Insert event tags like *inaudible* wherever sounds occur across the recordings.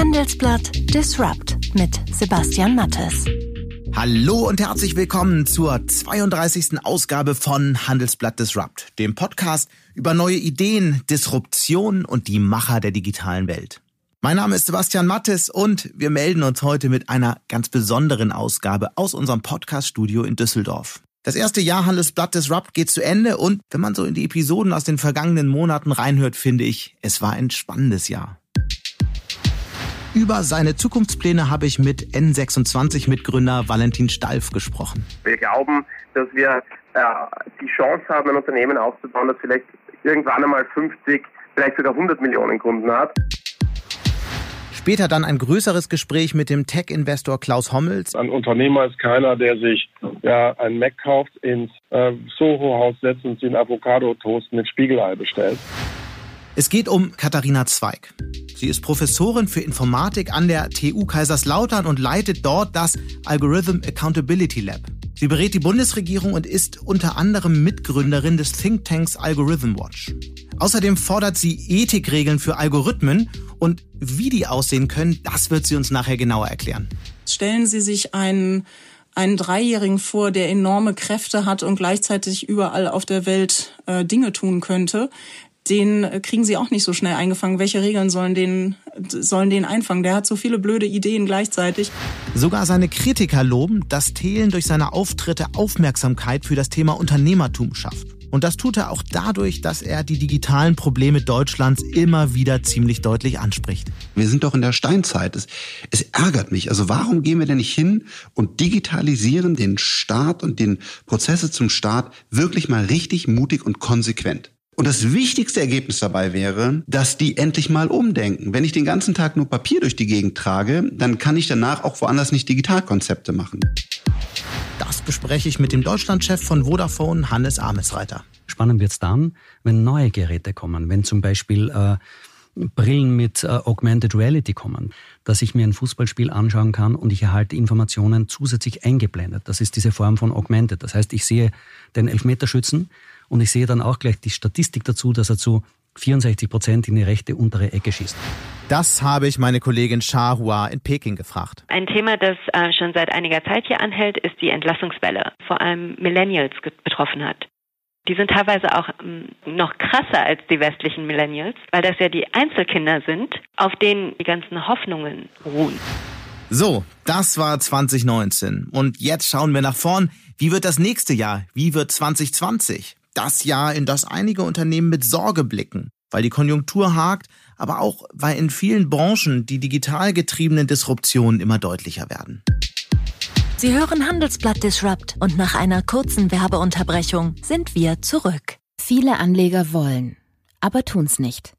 Handelsblatt Disrupt mit Sebastian Mattes. Hallo und herzlich willkommen zur 32. Ausgabe von Handelsblatt Disrupt, dem Podcast über neue Ideen, Disruption und die Macher der digitalen Welt. Mein Name ist Sebastian Mattes und wir melden uns heute mit einer ganz besonderen Ausgabe aus unserem Podcast-Studio in Düsseldorf. Das erste Jahr Handelsblatt Disrupt geht zu Ende und wenn man so in die Episoden aus den vergangenen Monaten reinhört, finde ich, es war ein spannendes Jahr. Über seine Zukunftspläne habe ich mit N26-Mitgründer Valentin Stalf gesprochen. Wir glauben, dass wir äh, die Chance haben, ein Unternehmen aufzubauen, das vielleicht irgendwann einmal 50, vielleicht sogar 100 Millionen Kunden hat. Später dann ein größeres Gespräch mit dem Tech-Investor Klaus Hommels. Ein Unternehmer ist keiner, der sich ja ein Mac kauft, ins äh, Soho-Haus setzt und sich einen Avocado-Toast mit Spiegelei bestellt. Es geht um Katharina Zweig. Sie ist Professorin für Informatik an der TU Kaiserslautern und leitet dort das Algorithm Accountability Lab. Sie berät die Bundesregierung und ist unter anderem Mitgründerin des Thinktanks Algorithm Watch. Außerdem fordert sie Ethikregeln für Algorithmen und wie die aussehen können, das wird sie uns nachher genauer erklären. Stellen Sie sich einen einen Dreijährigen vor, der enorme Kräfte hat und gleichzeitig überall auf der Welt äh, Dinge tun könnte den kriegen sie auch nicht so schnell eingefangen. Welche Regeln sollen den, sollen den einfangen? Der hat so viele blöde Ideen gleichzeitig. Sogar seine Kritiker loben, dass Thelen durch seine Auftritte Aufmerksamkeit für das Thema Unternehmertum schafft. Und das tut er auch dadurch, dass er die digitalen Probleme Deutschlands immer wieder ziemlich deutlich anspricht. Wir sind doch in der Steinzeit. Es, es, ärgert mich. Also warum gehen wir denn nicht hin und digitalisieren den Staat und den Prozesse zum Staat wirklich mal richtig mutig und konsequent? Und das wichtigste Ergebnis dabei wäre, dass die endlich mal umdenken. Wenn ich den ganzen Tag nur Papier durch die Gegend trage, dann kann ich danach auch woanders nicht Digitalkonzepte machen. Das bespreche ich mit dem Deutschlandchef von Vodafone, Hannes Amesreiter. Spannend wird es dann, wenn neue Geräte kommen, wenn zum Beispiel äh, Brillen mit äh, Augmented Reality kommen, dass ich mir ein Fußballspiel anschauen kann und ich erhalte Informationen zusätzlich eingeblendet. Das ist diese Form von Augmented. Das heißt, ich sehe den Elfmeterschützen und ich sehe dann auch gleich die Statistik dazu, dass er zu 64 Prozent in die rechte untere Ecke schießt. Das habe ich meine Kollegin Shah Hua in Peking gefragt. Ein Thema, das äh, schon seit einiger Zeit hier anhält, ist die Entlassungswelle, vor allem Millennials betroffen hat. Die sind teilweise auch ähm, noch krasser als die westlichen Millennials, weil das ja die Einzelkinder sind, auf denen die ganzen Hoffnungen ruhen. So, das war 2019. Und jetzt schauen wir nach vorn. Wie wird das nächste Jahr? Wie wird 2020? Das Jahr, in das einige Unternehmen mit Sorge blicken, weil die Konjunktur hakt, aber auch weil in vielen Branchen die digital getriebenen Disruptionen immer deutlicher werden. Sie hören Handelsblatt Disrupt und nach einer kurzen Werbeunterbrechung sind wir zurück. Viele Anleger wollen, aber tun's nicht.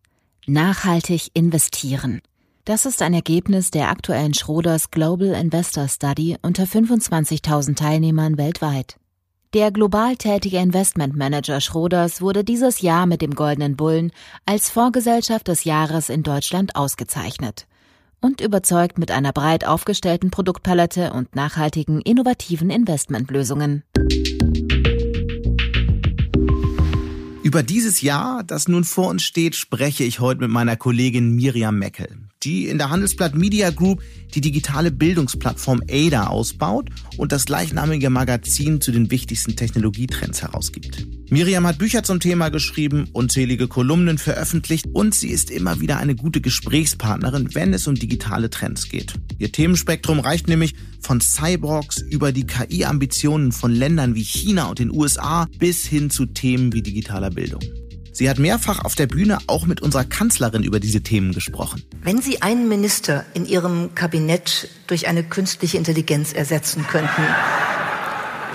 Nachhaltig investieren. Das ist ein Ergebnis der aktuellen Schroders Global Investor Study unter 25.000 Teilnehmern weltweit. Der global tätige Investmentmanager Schroders wurde dieses Jahr mit dem Goldenen Bullen als Vorgesellschaft des Jahres in Deutschland ausgezeichnet und überzeugt mit einer breit aufgestellten Produktpalette und nachhaltigen, innovativen Investmentlösungen. Über dieses Jahr, das nun vor uns steht, spreche ich heute mit meiner Kollegin Miriam Meckel, die in der Handelsblatt Media Group die digitale Bildungsplattform ADA ausbaut und das gleichnamige Magazin zu den wichtigsten Technologietrends herausgibt. Miriam hat Bücher zum Thema geschrieben, unzählige Kolumnen veröffentlicht und sie ist immer wieder eine gute Gesprächspartnerin, wenn es um digitale Trends geht. Ihr Themenspektrum reicht nämlich von Cyborgs über die KI-Ambitionen von Ländern wie China und den USA bis hin zu Themen wie digitaler Bildung. Sie hat mehrfach auf der Bühne auch mit unserer Kanzlerin über diese Themen gesprochen. Wenn Sie einen Minister in Ihrem Kabinett durch eine künstliche Intelligenz ersetzen könnten,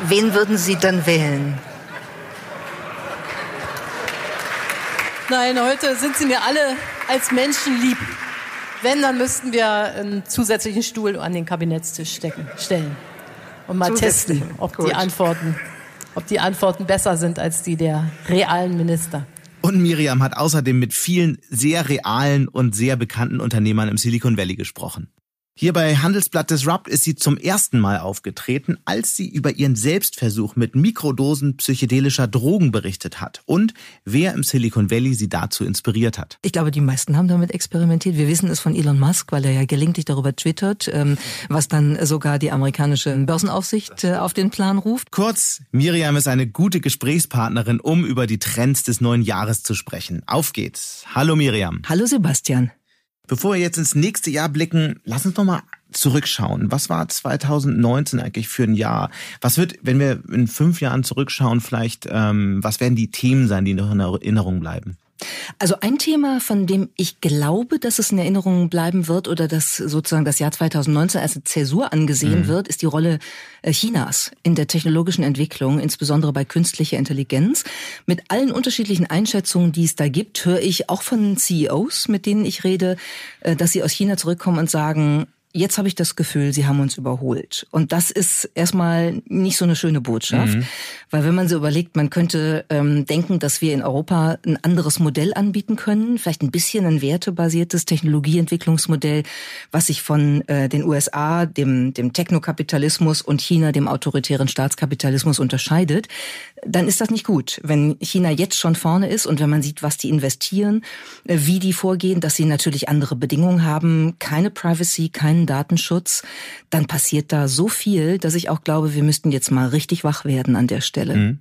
wen würden Sie dann wählen? Nein, heute sind Sie mir alle als Menschen lieb. Wenn, dann müssten wir einen zusätzlichen Stuhl an den Kabinettstisch stecken, stellen und mal testen, ob die Antworten, ob die Antworten besser sind als die der realen Minister. Und Miriam hat außerdem mit vielen sehr realen und sehr bekannten Unternehmern im Silicon Valley gesprochen. Hier bei Handelsblatt Disrupt ist sie zum ersten Mal aufgetreten, als sie über ihren Selbstversuch mit Mikrodosen psychedelischer Drogen berichtet hat und wer im Silicon Valley sie dazu inspiriert hat. Ich glaube, die meisten haben damit experimentiert. Wir wissen es von Elon Musk, weil er ja gelegentlich darüber twittert, ähm, was dann sogar die amerikanische Börsenaufsicht äh, auf den Plan ruft. Kurz, Miriam ist eine gute Gesprächspartnerin, um über die Trends des neuen Jahres zu sprechen. Auf geht's. Hallo Miriam. Hallo Sebastian. Bevor wir jetzt ins nächste Jahr blicken, lass uns noch mal zurückschauen. Was war 2019 eigentlich für ein Jahr? Was wird, wenn wir in fünf Jahren zurückschauen, vielleicht, ähm, was werden die Themen sein, die noch in Erinnerung bleiben? Also ein Thema, von dem ich glaube, dass es in Erinnerung bleiben wird oder dass sozusagen das Jahr 2019 als eine Zäsur angesehen mhm. wird, ist die Rolle äh, Chinas in der technologischen Entwicklung, insbesondere bei künstlicher Intelligenz. Mit allen unterschiedlichen Einschätzungen, die es da gibt, höre ich auch von CEOs, mit denen ich rede, äh, dass sie aus China zurückkommen und sagen, jetzt habe ich das Gefühl, sie haben uns überholt. Und das ist erstmal nicht so eine schöne Botschaft, mhm. weil wenn man so überlegt, man könnte ähm, denken, dass wir in Europa ein anderes Modell anbieten können, vielleicht ein bisschen ein wertebasiertes Technologieentwicklungsmodell, was sich von äh, den USA, dem, dem Technokapitalismus und China, dem autoritären Staatskapitalismus unterscheidet, dann ist das nicht gut. Wenn China jetzt schon vorne ist und wenn man sieht, was die investieren, äh, wie die vorgehen, dass sie natürlich andere Bedingungen haben, keine Privacy, keinen Datenschutz, dann passiert da so viel, dass ich auch glaube, wir müssten jetzt mal richtig wach werden an der Stelle. Mhm.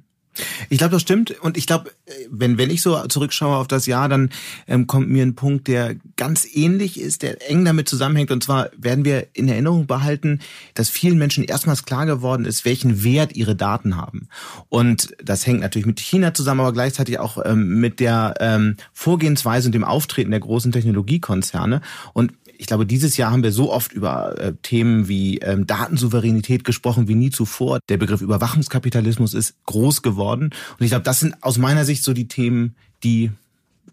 Ich glaube, das stimmt. Und ich glaube, wenn, wenn ich so zurückschaue auf das Jahr, dann ähm, kommt mir ein Punkt, der ganz ähnlich ist, der eng damit zusammenhängt. Und zwar werden wir in Erinnerung behalten, dass vielen Menschen erstmals klar geworden ist, welchen Wert ihre Daten haben. Und das hängt natürlich mit China zusammen, aber gleichzeitig auch ähm, mit der ähm, Vorgehensweise und dem Auftreten der großen Technologiekonzerne. Und ich glaube, dieses Jahr haben wir so oft über äh, Themen wie ähm, Datensouveränität gesprochen wie nie zuvor. Der Begriff Überwachungskapitalismus ist groß geworden. Und ich glaube, das sind aus meiner Sicht so die Themen, die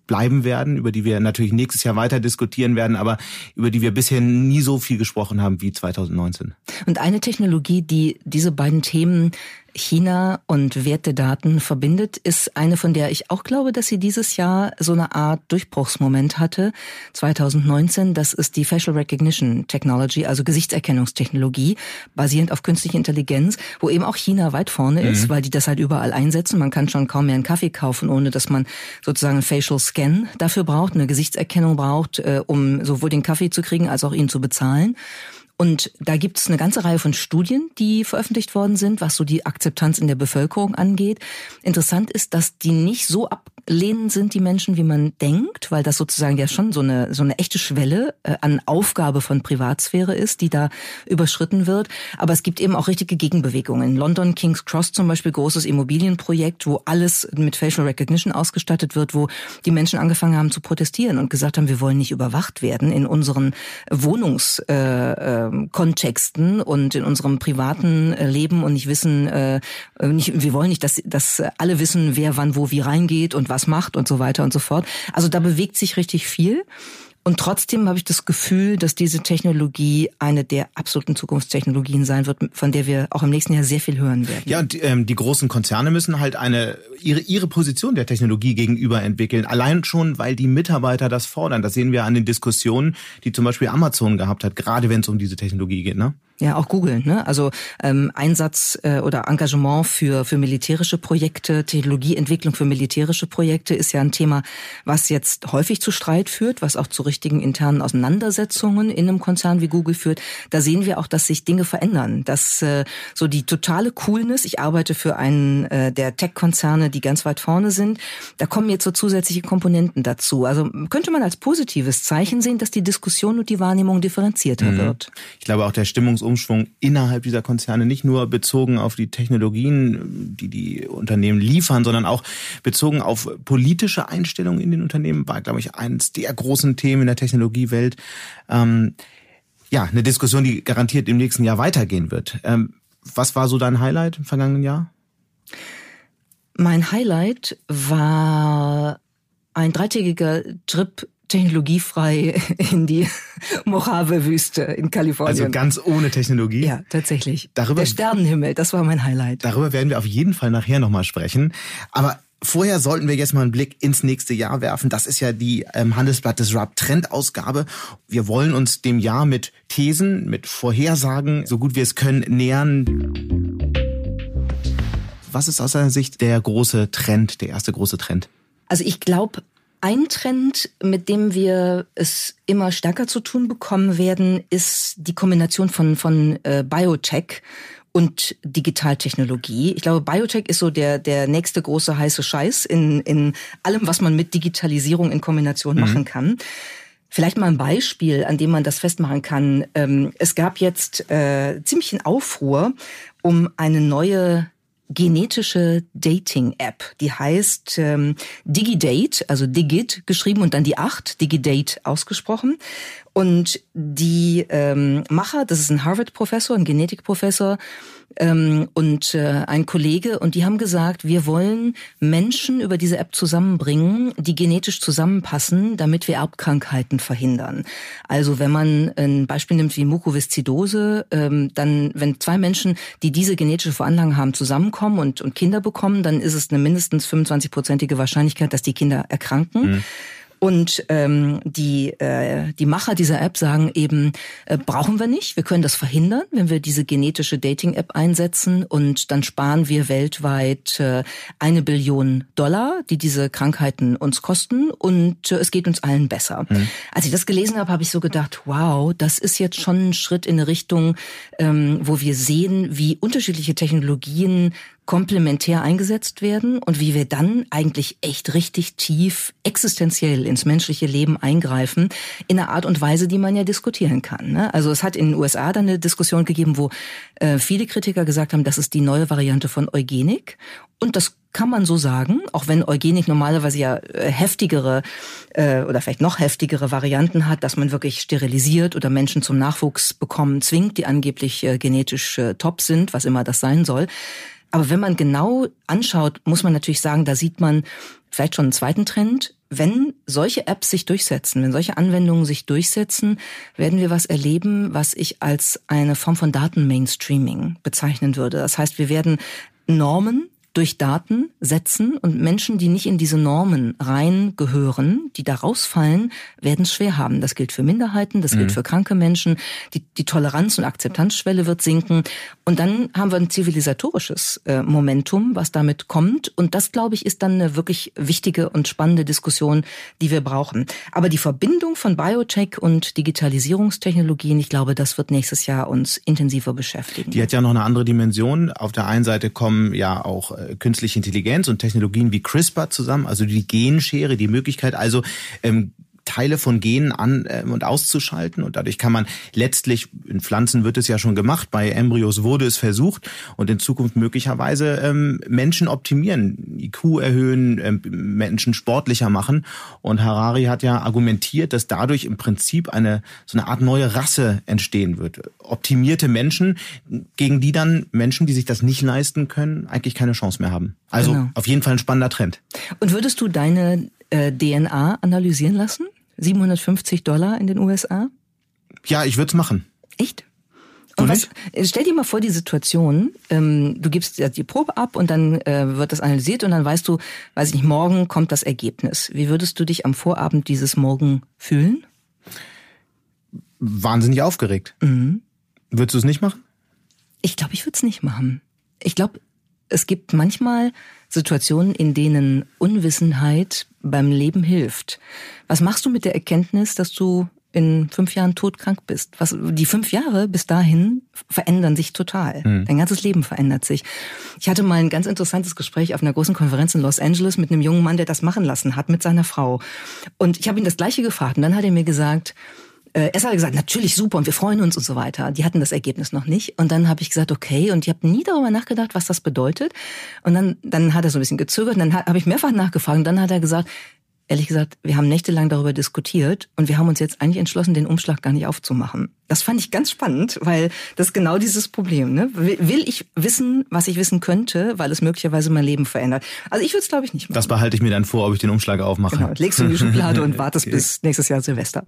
bleiben werden, über die wir natürlich nächstes Jahr weiter diskutieren werden, aber über die wir bisher nie so viel gesprochen haben wie 2019. Und eine Technologie, die diese beiden Themen China und Wertedaten verbindet, ist eine, von der ich auch glaube, dass sie dieses Jahr so eine Art Durchbruchsmoment hatte. 2019, das ist die Facial Recognition Technology, also Gesichtserkennungstechnologie, basierend auf künstlicher Intelligenz, wo eben auch China weit vorne ist, mhm. weil die das halt überall einsetzen. Man kann schon kaum mehr einen Kaffee kaufen, ohne dass man sozusagen einen Facial Scan dafür braucht, eine Gesichtserkennung braucht, äh, um sowohl den Kaffee zu kriegen als auch ihn zu bezahlen. Und da gibt es eine ganze Reihe von Studien, die veröffentlicht worden sind, was so die Akzeptanz in der Bevölkerung angeht. Interessant ist, dass die nicht so ablehnend sind, die Menschen, wie man denkt, weil das sozusagen ja schon so eine, so eine echte Schwelle äh, an Aufgabe von Privatsphäre ist, die da überschritten wird. Aber es gibt eben auch richtige Gegenbewegungen. In London, King's Cross zum Beispiel, großes Immobilienprojekt, wo alles mit Facial Recognition ausgestattet wird, wo die Menschen angefangen haben zu protestieren und gesagt haben, wir wollen nicht überwacht werden in unseren Wohnungs- äh, ähm, Kontexten und in unserem privaten äh, Leben und nicht wissen, äh, nicht, wir wollen nicht, dass, dass alle wissen, wer wann wo wie reingeht und was macht und so weiter und so fort. Also da bewegt sich richtig viel. Und trotzdem habe ich das Gefühl, dass diese Technologie eine der absoluten Zukunftstechnologien sein wird, von der wir auch im nächsten Jahr sehr viel hören werden. Ja, und ähm, die großen Konzerne müssen halt eine ihre ihre Position der Technologie gegenüber entwickeln. Allein schon, weil die Mitarbeiter das fordern. Das sehen wir an den Diskussionen, die zum Beispiel Amazon gehabt hat, gerade wenn es um diese Technologie geht. Ne? Ja, auch Google. Ne? Also ähm, Einsatz äh, oder Engagement für, für militärische Projekte, Technologieentwicklung für militärische Projekte ist ja ein Thema, was jetzt häufig zu Streit führt, was auch zu richtigen internen Auseinandersetzungen in einem Konzern wie Google führt. Da sehen wir auch, dass sich Dinge verändern. Dass äh, so die totale Coolness, ich arbeite für einen äh, der Tech-Konzerne, die ganz weit vorne sind, da kommen jetzt so zusätzliche Komponenten dazu. Also könnte man als positives Zeichen sehen, dass die Diskussion und die Wahrnehmung differenzierter mhm. wird. Ich glaube auch der Stimmungsumschwung Umschwung innerhalb dieser Konzerne, nicht nur bezogen auf die Technologien, die die Unternehmen liefern, sondern auch bezogen auf politische Einstellungen in den Unternehmen, war, glaube ich, eines der großen Themen in der Technologiewelt. Ähm, ja, eine Diskussion, die garantiert im nächsten Jahr weitergehen wird. Ähm, was war so dein Highlight im vergangenen Jahr? Mein Highlight war ein dreitägiger Trip technologiefrei *laughs* in die Mojave-Wüste in Kalifornien. Also ganz ohne Technologie? Ja, tatsächlich. Darüber, Der Sternenhimmel, das war mein Highlight. Darüber werden wir auf jeden Fall nachher nochmal sprechen. Aber Vorher sollten wir jetzt mal einen Blick ins nächste Jahr werfen. Das ist ja die ähm, Handelsblatt Disrupt Trendausgabe. Wir wollen uns dem Jahr mit Thesen, mit Vorhersagen, so gut wir es können, nähern. Was ist aus deiner Sicht der große Trend, der erste große Trend? Also ich glaube, ein Trend, mit dem wir es immer stärker zu tun bekommen werden, ist die Kombination von, von äh, Biotech und Digitaltechnologie. Ich glaube, Biotech ist so der, der nächste große heiße Scheiß in, in allem, was man mit Digitalisierung in Kombination mhm. machen kann. Vielleicht mal ein Beispiel, an dem man das festmachen kann. Ähm, es gab jetzt äh, ziemlich einen Aufruhr um eine neue genetische Dating-App. Die heißt ähm, DigiDate, also Digit geschrieben und dann die 8, DigiDate ausgesprochen. Und die ähm, Macher, das ist ein Harvard-Professor, ein Genetikprofessor, ähm, und äh, ein Kollege und die haben gesagt, wir wollen Menschen über diese App zusammenbringen, die genetisch zusammenpassen, damit wir Erbkrankheiten verhindern. Also wenn man ein Beispiel nimmt wie Mukoviszidose, ähm, dann wenn zwei Menschen, die diese genetische Veranlagung haben, zusammenkommen und, und Kinder bekommen, dann ist es eine mindestens 25-prozentige Wahrscheinlichkeit, dass die Kinder erkranken. Mhm. Und ähm, die, äh, die Macher dieser App sagen eben, äh, brauchen wir nicht, wir können das verhindern, wenn wir diese genetische Dating-App einsetzen und dann sparen wir weltweit äh, eine Billion Dollar, die diese Krankheiten uns kosten und äh, es geht uns allen besser. Mhm. Als ich das gelesen habe, habe ich so gedacht, wow, das ist jetzt schon ein Schritt in eine Richtung, ähm, wo wir sehen, wie unterschiedliche Technologien komplementär eingesetzt werden und wie wir dann eigentlich echt richtig tief existenziell ins menschliche Leben eingreifen, in einer Art und Weise, die man ja diskutieren kann. Ne? Also es hat in den USA dann eine Diskussion gegeben, wo äh, viele Kritiker gesagt haben, das ist die neue Variante von Eugenik. Und das kann man so sagen, auch wenn Eugenik normalerweise ja äh, heftigere äh, oder vielleicht noch heftigere Varianten hat, dass man wirklich sterilisiert oder Menschen zum Nachwuchs bekommen zwingt, die angeblich äh, genetisch äh, top sind, was immer das sein soll. Aber wenn man genau anschaut, muss man natürlich sagen, da sieht man vielleicht schon einen zweiten Trend. Wenn solche Apps sich durchsetzen, wenn solche Anwendungen sich durchsetzen, werden wir was erleben, was ich als eine Form von Datenmainstreaming bezeichnen würde. Das heißt, wir werden Normen durch Daten setzen und Menschen, die nicht in diese Normen reingehören, die da rausfallen, werden es schwer haben. Das gilt für Minderheiten, das mhm. gilt für kranke Menschen. Die, die Toleranz- und Akzeptanzschwelle wird sinken. Und dann haben wir ein zivilisatorisches äh, Momentum, was damit kommt. Und das, glaube ich, ist dann eine wirklich wichtige und spannende Diskussion, die wir brauchen. Aber die Verbindung von Biotech und Digitalisierungstechnologien, ich glaube, das wird nächstes Jahr uns intensiver beschäftigen. Die hat ja noch eine andere Dimension. Auf der einen Seite kommen ja auch äh, künstliche Intelligenz und Technologien wie CRISPR zusammen, also die Genschere, die Möglichkeit also ähm, Teile von Genen an äh, und auszuschalten und dadurch kann man letztlich in Pflanzen wird es ja schon gemacht, bei Embryos wurde es versucht und in Zukunft möglicherweise ähm, Menschen optimieren, IQ erhöhen, ähm, Menschen sportlicher machen und Harari hat ja argumentiert, dass dadurch im Prinzip eine so eine Art neue Rasse entstehen wird, optimierte Menschen, gegen die dann Menschen, die sich das nicht leisten können, eigentlich keine Chance mehr haben. Also genau. auf jeden Fall ein spannender Trend. Und würdest du deine äh, DNA analysieren lassen? 750 Dollar in den USA? Ja, ich würde es machen. Echt? Und was, stell dir mal vor die Situation, ähm, du gibst die Probe ab und dann äh, wird das analysiert und dann weißt du, weiß ich nicht, morgen kommt das Ergebnis. Wie würdest du dich am Vorabend dieses Morgen fühlen? Wahnsinnig aufgeregt. Mhm. Würdest du es nicht machen? Ich glaube, ich würde es nicht machen. Ich glaube, es gibt manchmal Situationen, in denen Unwissenheit beim Leben hilft. Was machst du mit der Erkenntnis, dass du in fünf Jahren todkrank bist? Was, die fünf Jahre bis dahin verändern sich total. Mhm. Dein ganzes Leben verändert sich. Ich hatte mal ein ganz interessantes Gespräch auf einer großen Konferenz in Los Angeles mit einem jungen Mann, der das machen lassen hat mit seiner Frau. Und ich habe ihn das Gleiche gefragt und dann hat er mir gesagt, äh, erst hat er gesagt, natürlich super und wir freuen uns und so weiter. Die hatten das Ergebnis noch nicht. Und dann habe ich gesagt, okay, und ich habe nie darüber nachgedacht, was das bedeutet. Und dann, dann hat er so ein bisschen gezögert und dann habe ich mehrfach nachgefragt und dann hat er gesagt, ehrlich gesagt, wir haben nächtelang darüber diskutiert und wir haben uns jetzt eigentlich entschlossen, den Umschlag gar nicht aufzumachen. Das fand ich ganz spannend, weil das ist genau dieses Problem. Ne? Will ich wissen, was ich wissen könnte, weil es möglicherweise mein Leben verändert? Also ich würde es, glaube ich, nicht machen. Das behalte ich mir dann vor, ob ich den Umschlag aufmache. Genau, legst du in die Schublade und wartest okay. *laughs* bis nächstes Jahr Silvester.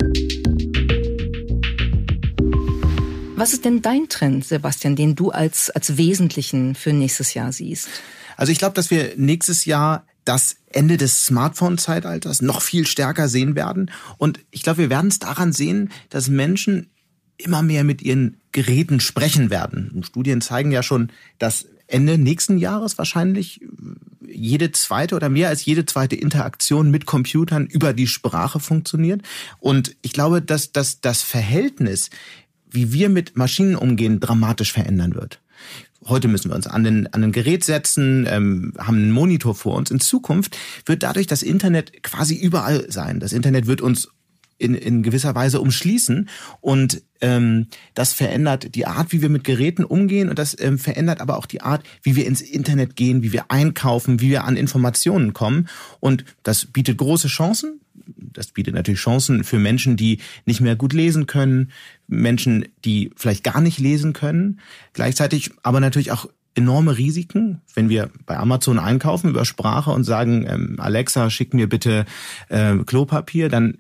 Was ist denn dein Trend, Sebastian, den du als, als wesentlichen für nächstes Jahr siehst? Also ich glaube, dass wir nächstes Jahr das Ende des Smartphone-Zeitalters noch viel stärker sehen werden. Und ich glaube, wir werden es daran sehen, dass Menschen immer mehr mit ihren Geräten sprechen werden. Studien zeigen ja schon, dass Ende nächsten Jahres wahrscheinlich jede zweite oder mehr als jede zweite Interaktion mit Computern über die Sprache funktioniert. Und ich glaube, dass, dass das Verhältnis, wie wir mit Maschinen umgehen, dramatisch verändern wird. Heute müssen wir uns an den, an den Gerät setzen, ähm, haben einen Monitor vor uns. In Zukunft wird dadurch das Internet quasi überall sein. Das Internet wird uns in, in gewisser Weise umschließen und ähm, das verändert die Art, wie wir mit Geräten umgehen und das ähm, verändert aber auch die Art, wie wir ins Internet gehen, wie wir einkaufen, wie wir an Informationen kommen und das bietet große Chancen. Das bietet natürlich Chancen für Menschen, die nicht mehr gut lesen können, Menschen, die vielleicht gar nicht lesen können, gleichzeitig aber natürlich auch enorme Risiken, wenn wir bei Amazon einkaufen über Sprache und sagen, ähm, Alexa, schick mir bitte äh, Klopapier, dann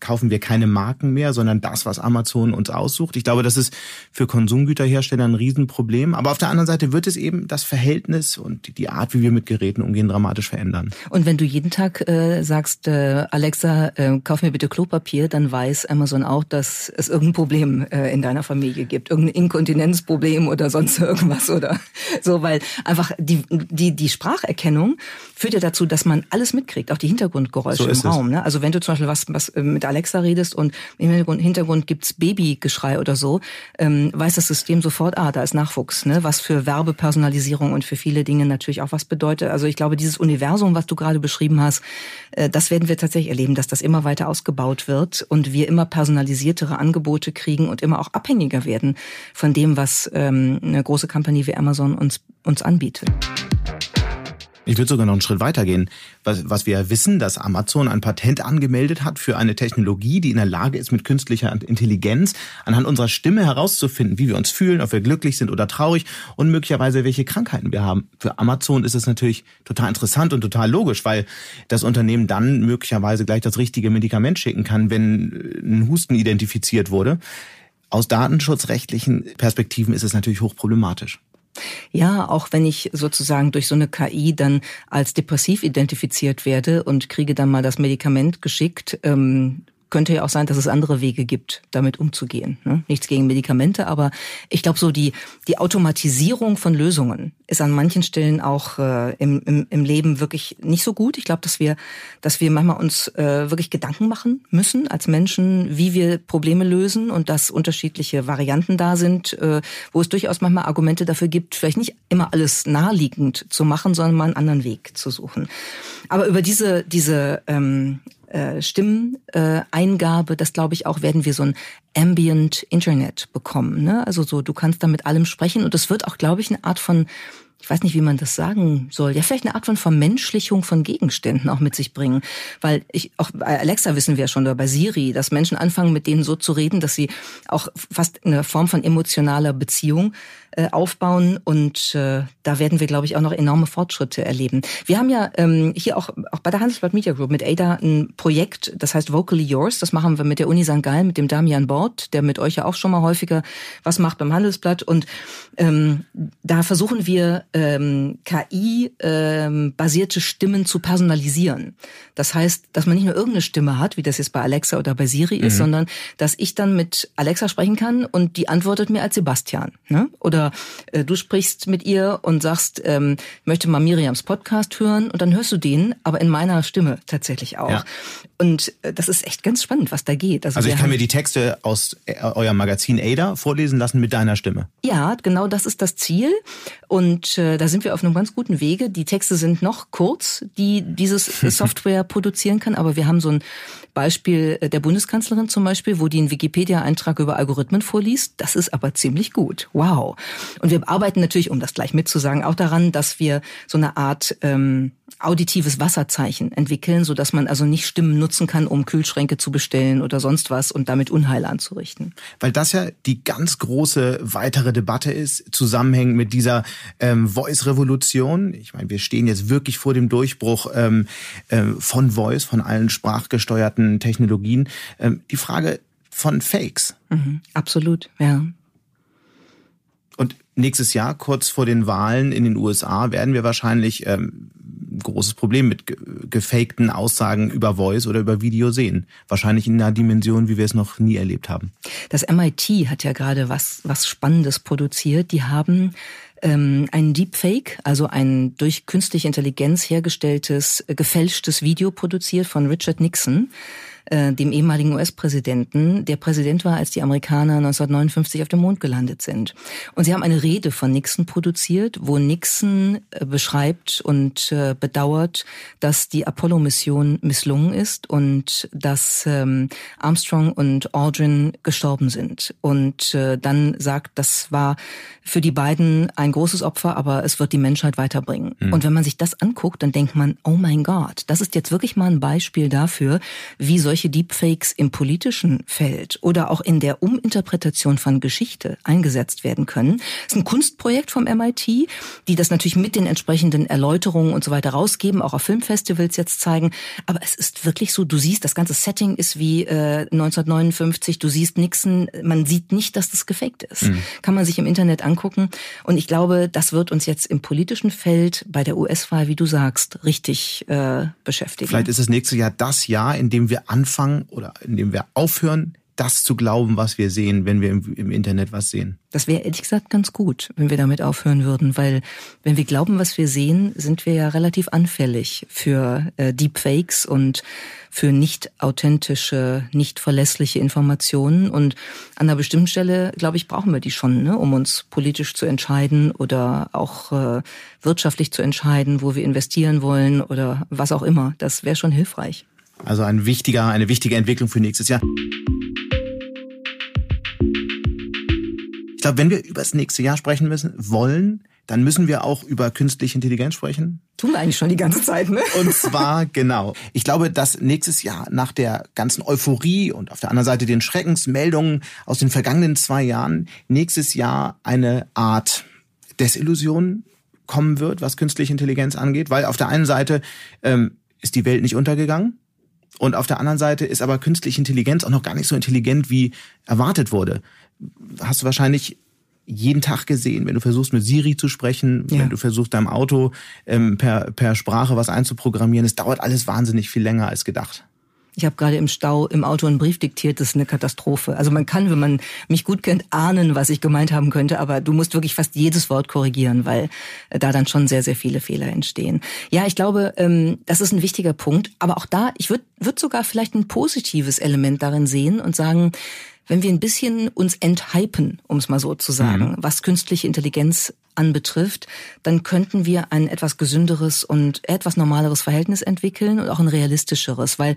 kaufen wir keine Marken mehr, sondern das, was Amazon uns aussucht. Ich glaube, das ist für Konsumgüterhersteller ein Riesenproblem. Aber auf der anderen Seite wird es eben das Verhältnis und die Art, wie wir mit Geräten umgehen, dramatisch verändern. Und wenn du jeden Tag äh, sagst, äh, Alexa, äh, kauf mir bitte Klopapier, dann weiß Amazon auch, dass es irgendein Problem äh, in deiner Familie gibt, irgendein Inkontinenzproblem oder sonst irgendwas oder so, weil einfach die die die Spracherkennung führt ja dazu, dass man alles mitkriegt, auch die Hintergrundgeräusche so im Raum. Ne? Also wenn du zum Beispiel was was äh, mit Alexa redest und im Hintergrund, Hintergrund gibt's Babygeschrei oder so, ähm, weiß das System sofort, ah, da ist Nachwuchs, ne? was für Werbepersonalisierung und für viele Dinge natürlich auch was bedeutet. Also ich glaube, dieses Universum, was du gerade beschrieben hast, äh, das werden wir tatsächlich erleben, dass das immer weiter ausgebaut wird und wir immer personalisiertere Angebote kriegen und immer auch abhängiger werden von dem, was ähm, eine große Company wie Amazon uns, uns anbietet. Ich würde sogar noch einen Schritt weitergehen. Was, was wir wissen, dass Amazon ein Patent angemeldet hat für eine Technologie, die in der Lage ist, mit künstlicher Intelligenz anhand unserer Stimme herauszufinden, wie wir uns fühlen, ob wir glücklich sind oder traurig und möglicherweise welche Krankheiten wir haben. Für Amazon ist es natürlich total interessant und total logisch, weil das Unternehmen dann möglicherweise gleich das richtige Medikament schicken kann, wenn ein Husten identifiziert wurde. Aus datenschutzrechtlichen Perspektiven ist es natürlich hochproblematisch. Ja, auch wenn ich sozusagen durch so eine KI dann als depressiv identifiziert werde und kriege dann mal das Medikament geschickt, ähm, könnte ja auch sein, dass es andere Wege gibt, damit umzugehen. Ne? Nichts gegen Medikamente, aber ich glaube, so die, die Automatisierung von Lösungen ist an manchen Stellen auch äh, im, im, im Leben wirklich nicht so gut. Ich glaube, dass wir, dass wir manchmal uns äh, wirklich Gedanken machen müssen als Menschen, wie wir Probleme lösen und dass unterschiedliche Varianten da sind, äh, wo es durchaus manchmal Argumente dafür gibt, vielleicht nicht immer alles naheliegend zu machen, sondern mal einen anderen Weg zu suchen. Aber über diese, diese ähm, Stimmeingabe, äh, das glaube ich auch, werden wir so ein Ambient Internet bekommen. Ne? Also so, du kannst da mit allem sprechen und es wird auch, glaube ich, eine Art von ich weiß nicht, wie man das sagen soll, ja, vielleicht eine Art von Vermenschlichung von Gegenständen auch mit sich bringen. Weil ich, auch bei Alexa wissen wir ja schon, oder bei Siri, dass Menschen anfangen, mit denen so zu reden, dass sie auch fast eine Form von emotionaler Beziehung äh, aufbauen und äh, da werden wir, glaube ich, auch noch enorme Fortschritte erleben. Wir haben ja ähm, hier auch, auch bei der Handelsblatt Media Group mit Ada ein Projekt, das heißt Vocally Yours, das machen wir mit der Uni St. Gallen, mit dem Damian Bord, der mit euch ja auch schon mal häufiger was macht beim Handelsblatt und ähm, da versuchen wir ähm, KI-basierte ähm, Stimmen zu personalisieren. Das heißt, dass man nicht nur irgendeine Stimme hat, wie das jetzt bei Alexa oder bei Siri ist, mhm. sondern dass ich dann mit Alexa sprechen kann und die antwortet mir als Sebastian. Ne? Oder äh, du sprichst mit ihr und sagst, ähm, ich möchte mal Miriams Podcast hören und dann hörst du den, aber in meiner Stimme tatsächlich auch. Ja. Und äh, das ist echt ganz spannend, was da geht. Also, also ich kann mir die Texte aus äh, eurem Magazin Ada vorlesen lassen mit deiner Stimme. Ja, genau das ist das Ziel. Und äh, da sind wir auf einem ganz guten Wege. Die Texte sind noch kurz, die dieses *laughs* Software produzieren kann, aber wir haben so ein Beispiel äh, der Bundeskanzlerin zum Beispiel, wo die einen Wikipedia-Eintrag über Algorithmen vorliest. Das ist aber ziemlich gut. Wow. Und wir arbeiten natürlich, um das gleich mitzusagen, auch daran, dass wir so eine Art ähm, auditives Wasserzeichen entwickeln, so dass man also nicht Stimmen nutzen kann, um Kühlschränke zu bestellen oder sonst was und damit Unheil anzurichten. Weil das ja die ganz große weitere Debatte ist, zusammenhängend mit dieser ähm, Voice-Revolution. Ich meine, wir stehen jetzt wirklich vor dem Durchbruch ähm, ähm, von Voice, von allen sprachgesteuerten Technologien. Ähm, die Frage von Fakes. Mhm, absolut, ja. Nächstes Jahr, kurz vor den Wahlen in den USA, werden wir wahrscheinlich ähm, ein großes Problem mit gefakten Aussagen über Voice oder über Video sehen. Wahrscheinlich in einer Dimension, wie wir es noch nie erlebt haben. Das MIT hat ja gerade was, was Spannendes produziert. Die haben ähm, ein Deepfake, also ein durch künstliche Intelligenz hergestelltes, äh, gefälschtes Video produziert von Richard Nixon äh, dem ehemaligen US-Präsidenten, der Präsident war, als die Amerikaner 1959 auf dem Mond gelandet sind. Und sie haben eine Rede von Nixon produziert, wo Nixon äh, beschreibt und äh, bedauert, dass die Apollo-Mission misslungen ist und dass ähm, Armstrong und Aldrin gestorben sind. Und äh, dann sagt, das war für die beiden ein großes Opfer, aber es wird die Menschheit weiterbringen. Mhm. Und wenn man sich das anguckt, dann denkt man, oh mein Gott, das ist jetzt wirklich mal ein Beispiel dafür, wie solche solche Deepfakes im politischen Feld oder auch in der Uminterpretation von Geschichte eingesetzt werden können. Es ist ein Kunstprojekt vom MIT, die das natürlich mit den entsprechenden Erläuterungen und so weiter rausgeben, auch auf Filmfestivals jetzt zeigen. Aber es ist wirklich so, du siehst, das ganze Setting ist wie äh, 1959, du siehst Nixon, man sieht nicht, dass das gefaked ist. Mhm. Kann man sich im Internet angucken. Und ich glaube, das wird uns jetzt im politischen Feld bei der US-Wahl, wie du sagst, richtig äh, beschäftigen. Vielleicht ist das nächste Jahr das Jahr, in dem wir anfangen, anfangen oder indem wir aufhören, das zu glauben, was wir sehen, wenn wir im, im Internet was sehen. Das wäre ehrlich gesagt ganz gut, wenn wir damit aufhören würden, weil wenn wir glauben, was wir sehen, sind wir ja relativ anfällig für äh, Deepfakes und für nicht authentische, nicht verlässliche Informationen. Und an einer bestimmten Stelle, glaube ich, brauchen wir die schon, ne, um uns politisch zu entscheiden oder auch äh, wirtschaftlich zu entscheiden, wo wir investieren wollen oder was auch immer. Das wäre schon hilfreich. Also ein wichtiger, eine wichtige Entwicklung für nächstes Jahr. Ich glaube, wenn wir über das nächste Jahr sprechen müssen, wollen, dann müssen wir auch über künstliche Intelligenz sprechen. Tun wir eigentlich schon die ganze Zeit, ne? Und zwar, *laughs* genau. Ich glaube, dass nächstes Jahr nach der ganzen Euphorie und auf der anderen Seite den Schreckensmeldungen aus den vergangenen zwei Jahren nächstes Jahr eine Art Desillusion kommen wird, was künstliche Intelligenz angeht, weil auf der einen Seite ähm, ist die Welt nicht untergegangen, und auf der anderen Seite ist aber künstliche Intelligenz auch noch gar nicht so intelligent, wie erwartet wurde. Hast du wahrscheinlich jeden Tag gesehen, wenn du versuchst mit Siri zu sprechen, ja. wenn du versuchst deinem Auto ähm, per, per Sprache was einzuprogrammieren, es dauert alles wahnsinnig viel länger als gedacht. Ich habe gerade im Stau im Auto einen Brief diktiert, das ist eine Katastrophe. Also man kann, wenn man mich gut kennt, ahnen, was ich gemeint haben könnte, aber du musst wirklich fast jedes Wort korrigieren, weil äh, da dann schon sehr, sehr viele Fehler entstehen. Ja, ich glaube, ähm, das ist ein wichtiger Punkt. Aber auch da, ich würde würd sogar vielleicht ein positives Element darin sehen und sagen, wenn wir ein bisschen uns enthypen, um es mal so zu sagen, mhm. was künstliche Intelligenz anbetrifft, dann könnten wir ein etwas gesünderes und etwas normaleres Verhältnis entwickeln und auch ein realistischeres, weil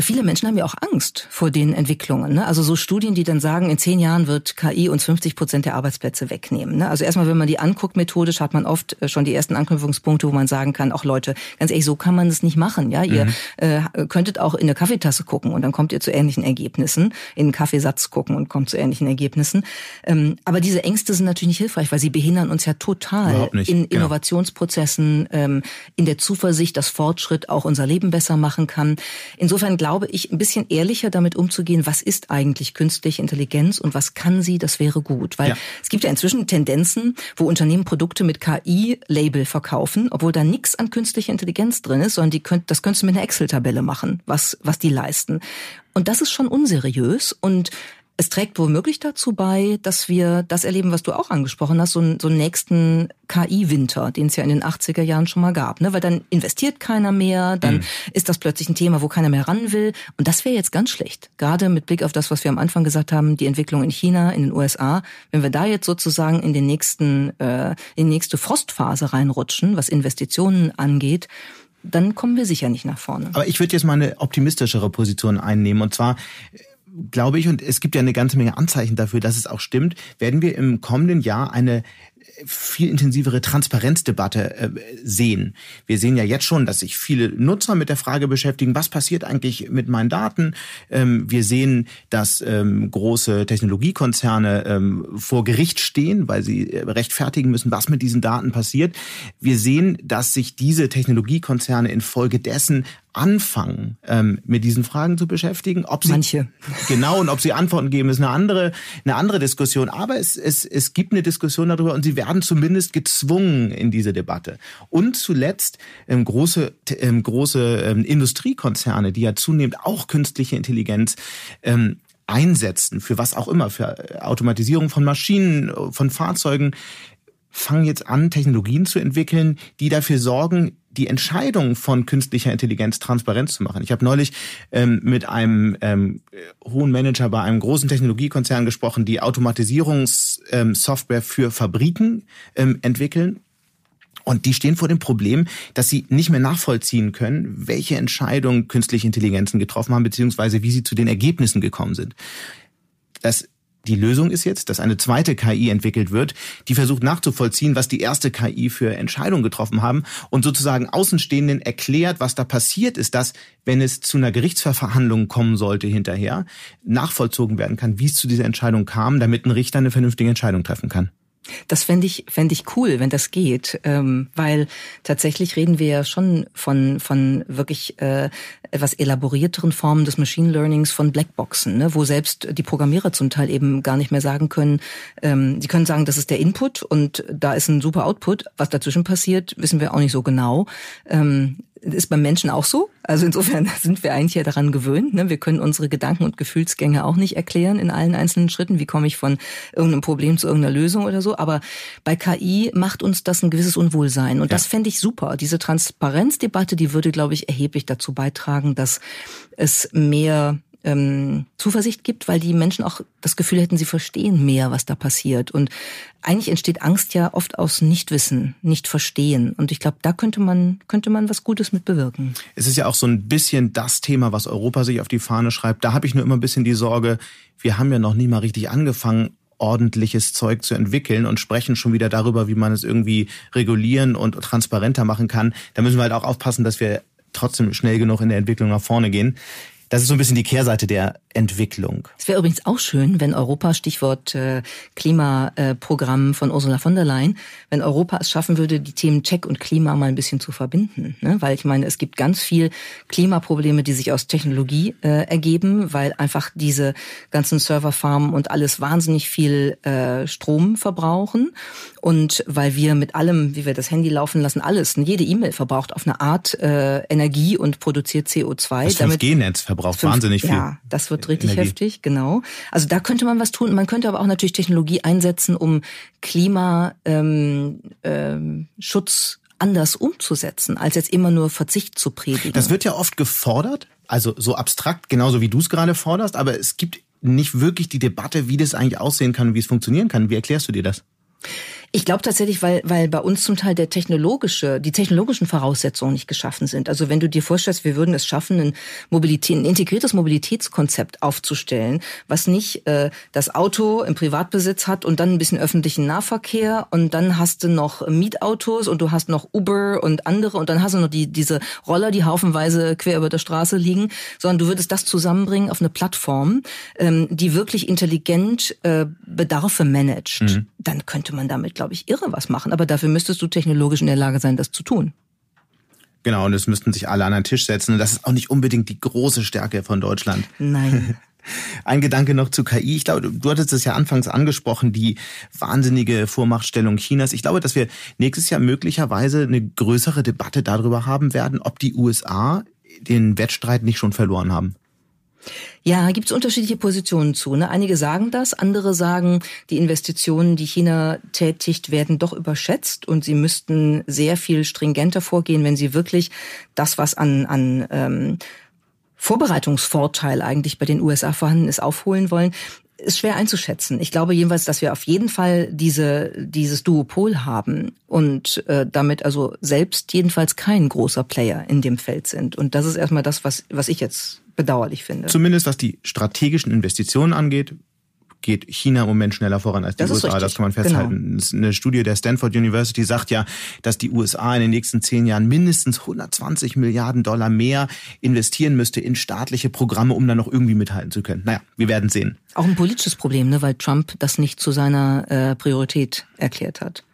viele Menschen haben ja auch Angst vor den Entwicklungen. Ne? Also so Studien, die dann sagen, in zehn Jahren wird KI uns 50 Prozent der Arbeitsplätze wegnehmen. Ne? Also erstmal, wenn man die anguckt methodisch, hat man oft äh, schon die ersten Anknüpfungspunkte, wo man sagen kann, auch Leute, ganz ehrlich, so kann man das nicht machen. Ja, ihr mhm. äh, könntet auch in eine Kaffeetasse gucken und dann kommt ihr zu ähnlichen Ergebnissen, in einen Kaffeesatz gucken und kommt zu ähnlichen Ergebnissen. Ähm, aber diese Ängste sind natürlich nicht hilfreich, weil sie behindern uns ja total in. Innovationsprozessen, ähm, in der Zuversicht, dass Fortschritt auch unser Leben besser machen kann. Insofern glaube ich, ein bisschen ehrlicher damit umzugehen, was ist eigentlich künstliche Intelligenz und was kann sie, das wäre gut. Weil ja. es gibt ja inzwischen Tendenzen, wo Unternehmen Produkte mit KI-Label verkaufen, obwohl da nichts an künstlicher Intelligenz drin ist, sondern die könnt, das könntest du mit einer Excel-Tabelle machen, was, was die leisten. Und das ist schon unseriös und es trägt womöglich dazu bei, dass wir das erleben, was du auch angesprochen hast, so einen, so einen nächsten KI-Winter, den es ja in den 80er Jahren schon mal gab. Ne? Weil dann investiert keiner mehr, dann mhm. ist das plötzlich ein Thema, wo keiner mehr ran will. Und das wäre jetzt ganz schlecht. Gerade mit Blick auf das, was wir am Anfang gesagt haben, die Entwicklung in China, in den USA. Wenn wir da jetzt sozusagen in den nächsten, äh, in die nächste Frostphase reinrutschen, was Investitionen angeht, dann kommen wir sicher nicht nach vorne. Aber ich würde jetzt mal eine optimistischere Position einnehmen. Und zwar glaube ich, und es gibt ja eine ganze Menge Anzeichen dafür, dass es auch stimmt, werden wir im kommenden Jahr eine viel intensivere Transparenzdebatte äh, sehen. Wir sehen ja jetzt schon, dass sich viele Nutzer mit der Frage beschäftigen, was passiert eigentlich mit meinen Daten? Ähm, wir sehen, dass ähm, große Technologiekonzerne ähm, vor Gericht stehen, weil sie äh, rechtfertigen müssen, was mit diesen Daten passiert. Wir sehen, dass sich diese Technologiekonzerne infolgedessen anfangen, ähm, mit diesen Fragen zu beschäftigen. Ob sie, Manche. Genau, und ob sie Antworten geben, ist eine andere, eine andere Diskussion. Aber es, es, es gibt eine Diskussion darüber und sie werden zumindest gezwungen in diese Debatte. Und zuletzt ähm, große, ähm, große ähm, Industriekonzerne, die ja zunehmend auch künstliche Intelligenz ähm, einsetzen, für was auch immer, für Automatisierung von Maschinen, von Fahrzeugen, fangen jetzt an, Technologien zu entwickeln, die dafür sorgen, die Entscheidung von künstlicher Intelligenz transparent zu machen. Ich habe neulich ähm, mit einem ähm, hohen Manager bei einem großen Technologiekonzern gesprochen, die Automatisierungssoftware ähm, für Fabriken ähm, entwickeln. Und die stehen vor dem Problem, dass sie nicht mehr nachvollziehen können, welche Entscheidungen künstliche Intelligenzen getroffen haben, beziehungsweise wie sie zu den Ergebnissen gekommen sind. Das die Lösung ist jetzt, dass eine zweite KI entwickelt wird, die versucht nachzuvollziehen, was die erste KI für Entscheidungen getroffen haben und sozusagen Außenstehenden erklärt, was da passiert ist, dass, wenn es zu einer Gerichtsverhandlung kommen sollte hinterher, nachvollzogen werden kann, wie es zu dieser Entscheidung kam, damit ein Richter eine vernünftige Entscheidung treffen kann. Das fände ich, fänd ich cool, wenn das geht, ähm, weil tatsächlich reden wir ja schon von, von wirklich äh, etwas elaborierteren Formen des Machine Learnings von Blackboxen, ne, wo selbst die Programmierer zum Teil eben gar nicht mehr sagen können, ähm, sie können sagen, das ist der Input und da ist ein super Output. Was dazwischen passiert, wissen wir auch nicht so genau. Ähm, ist beim Menschen auch so. Also insofern *laughs* sind wir eigentlich ja daran gewöhnt. Ne? Wir können unsere Gedanken und Gefühlsgänge auch nicht erklären in allen einzelnen Schritten. Wie komme ich von irgendeinem Problem zu irgendeiner Lösung oder so? Aber bei KI macht uns das ein gewisses Unwohlsein. Und ja. das fände ich super. Diese Transparenzdebatte, die würde, glaube ich, erheblich dazu beitragen, dass es mehr ähm, Zuversicht gibt, weil die Menschen auch das Gefühl hätten, sie verstehen mehr, was da passiert. Und eigentlich entsteht Angst ja oft aus Nichtwissen, nicht verstehen. Und ich glaube, da könnte man, könnte man was Gutes mit bewirken. Es ist ja auch so ein bisschen das Thema, was Europa sich auf die Fahne schreibt. Da habe ich nur immer ein bisschen die Sorge, wir haben ja noch nie mal richtig angefangen, ordentliches Zeug zu entwickeln und sprechen schon wieder darüber, wie man es irgendwie regulieren und transparenter machen kann. Da müssen wir halt auch aufpassen, dass wir trotzdem schnell genug in der Entwicklung nach vorne gehen. Das ist so ein bisschen die Kehrseite der Entwicklung. Es wäre übrigens auch schön, wenn Europa, Stichwort äh, Klimaprogramm von Ursula von der Leyen, wenn Europa es schaffen würde, die Themen Check und Klima mal ein bisschen zu verbinden. Ne? Weil ich meine, es gibt ganz viel Klimaprobleme, die sich aus Technologie äh, ergeben, weil einfach diese ganzen Serverfarmen und alles wahnsinnig viel äh, Strom verbrauchen und weil wir mit allem, wie wir das Handy laufen lassen, alles, jede E-Mail verbraucht auf eine Art äh, Energie und produziert CO2. Das 5G-Netz verbraucht 5, wahnsinnig viel. Ja, das wird wird richtig Energie. heftig, genau. Also da könnte man was tun. Man könnte aber auch natürlich Technologie einsetzen, um Klimaschutz ähm, ähm, anders umzusetzen, als jetzt immer nur Verzicht zu predigen. Das wird ja oft gefordert, also so abstrakt, genauso wie du es gerade forderst, aber es gibt nicht wirklich die Debatte, wie das eigentlich aussehen kann, wie es funktionieren kann. Wie erklärst du dir das? Ich glaube tatsächlich, weil, weil bei uns zum Teil der technologische, die technologischen Voraussetzungen nicht geschaffen sind. Also wenn du dir vorstellst, wir würden es schaffen, ein, Mobilität, ein integriertes Mobilitätskonzept aufzustellen, was nicht äh, das Auto im Privatbesitz hat und dann ein bisschen öffentlichen Nahverkehr und dann hast du noch Mietautos und du hast noch Uber und andere und dann hast du noch die, diese Roller, die haufenweise quer über der Straße liegen, sondern du würdest das zusammenbringen auf eine Plattform, ähm, die wirklich intelligent äh, Bedarfe managt. Mhm. Dann könnte man damit glaube ich, irre was machen. Aber dafür müsstest du technologisch in der Lage sein, das zu tun. Genau, und es müssten sich alle an einen Tisch setzen. Und das ist auch nicht unbedingt die große Stärke von Deutschland. Nein. *laughs* Ein Gedanke noch zu KI. Ich glaube, du hattest es ja anfangs angesprochen, die wahnsinnige Vormachtstellung Chinas. Ich glaube, dass wir nächstes Jahr möglicherweise eine größere Debatte darüber haben werden, ob die USA den Wettstreit nicht schon verloren haben. Ja, gibt es unterschiedliche Positionen zu. Ne? Einige sagen das, andere sagen, die Investitionen, die China tätigt, werden doch überschätzt und sie müssten sehr viel stringenter vorgehen, wenn sie wirklich das, was an, an ähm, Vorbereitungsvorteil eigentlich bei den USA vorhanden ist, aufholen wollen ist schwer einzuschätzen. Ich glaube jedenfalls, dass wir auf jeden Fall diese, dieses Duopol haben und äh, damit also selbst jedenfalls kein großer Player in dem Feld sind. Und das ist erstmal das, was, was ich jetzt bedauerlich finde. Zumindest was die strategischen Investitionen angeht, geht China im Moment schneller voran als die das USA. Das kann man festhalten. Genau. Eine Studie der Stanford University sagt ja, dass die USA in den nächsten zehn Jahren mindestens 120 Milliarden Dollar mehr investieren müsste in staatliche Programme, um dann noch irgendwie mithalten zu können. Naja, wir werden sehen. Auch ein politisches Problem, ne, weil Trump das nicht zu seiner äh, Priorität erklärt hat.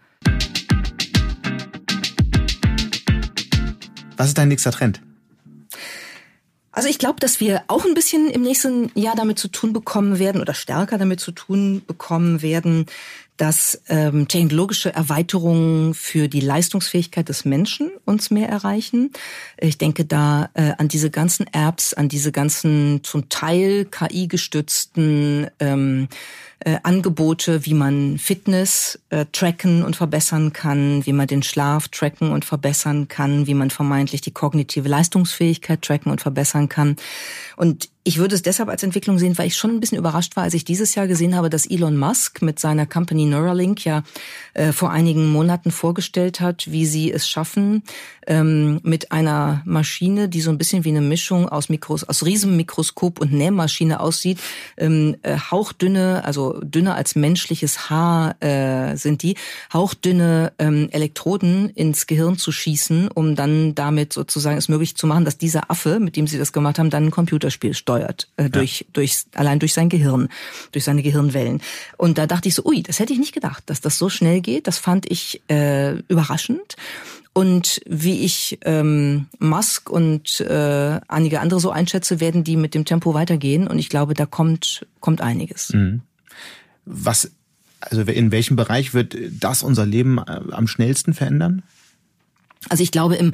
Was ist dein nächster Trend? Also ich glaube, dass wir auch ein bisschen im nächsten Jahr damit zu tun bekommen werden oder stärker damit zu tun bekommen werden, dass ähm, technologische Erweiterungen für die Leistungsfähigkeit des Menschen uns mehr erreichen. Ich denke da äh, an diese ganzen Apps, an diese ganzen zum Teil KI-gestützten ähm, äh, Angebote, wie man Fitness äh, tracken und verbessern kann, wie man den Schlaf tracken und verbessern kann, wie man vermeintlich die kognitive Leistungsfähigkeit tracken und verbessern kann. Und ich würde es deshalb als Entwicklung sehen, weil ich schon ein bisschen überrascht war, als ich dieses Jahr gesehen habe, dass Elon Musk mit seiner Company Neuralink ja äh, vor einigen Monaten vorgestellt hat, wie sie es schaffen, ähm, mit einer Maschine, die so ein bisschen wie eine Mischung aus Mikros, aus Riesenmikroskop und Nähmaschine aussieht, ähm, äh, hauchdünne, also dünner als menschliches Haar äh, sind die, hauchdünne ähm, Elektroden ins Gehirn zu schießen, um dann damit sozusagen es möglich zu machen, dass dieser Affe, mit dem sie das gemacht haben, dann ein Computerspiel steuert steuert, äh, durch, ja. durch, allein durch sein Gehirn, durch seine Gehirnwellen. Und da dachte ich so, ui, das hätte ich nicht gedacht, dass das so schnell geht. Das fand ich äh, überraschend. Und wie ich ähm, Musk und äh, einige andere so einschätze, werden die mit dem Tempo weitergehen. Und ich glaube, da kommt, kommt einiges. Mhm. Was, also in welchem Bereich wird das unser Leben äh, am schnellsten verändern? Also ich glaube, im,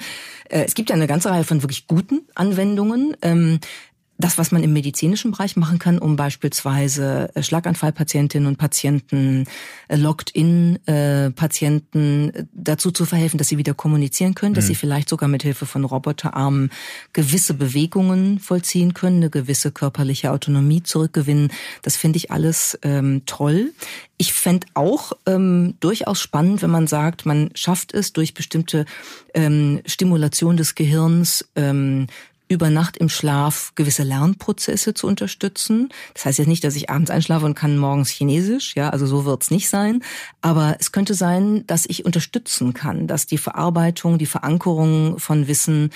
äh, es gibt ja eine ganze Reihe von wirklich guten Anwendungen. Ähm, das, was man im medizinischen Bereich machen kann, um beispielsweise äh, Schlaganfallpatientinnen und Patienten, äh, Locked-in-Patienten äh, dazu zu verhelfen, dass sie wieder kommunizieren können, dass mhm. sie vielleicht sogar mit Hilfe von Roboterarmen gewisse Bewegungen vollziehen können, eine gewisse körperliche Autonomie zurückgewinnen. Das finde ich alles ähm, toll. Ich fände auch ähm, durchaus spannend, wenn man sagt, man schafft es durch bestimmte ähm, Stimulation des Gehirns, ähm, über Nacht im Schlaf gewisse Lernprozesse zu unterstützen. Das heißt jetzt nicht, dass ich abends einschlafe und kann morgens Chinesisch, ja, also so wird's nicht sein. Aber es könnte sein, dass ich unterstützen kann, dass die Verarbeitung, die Verankerung von Wissen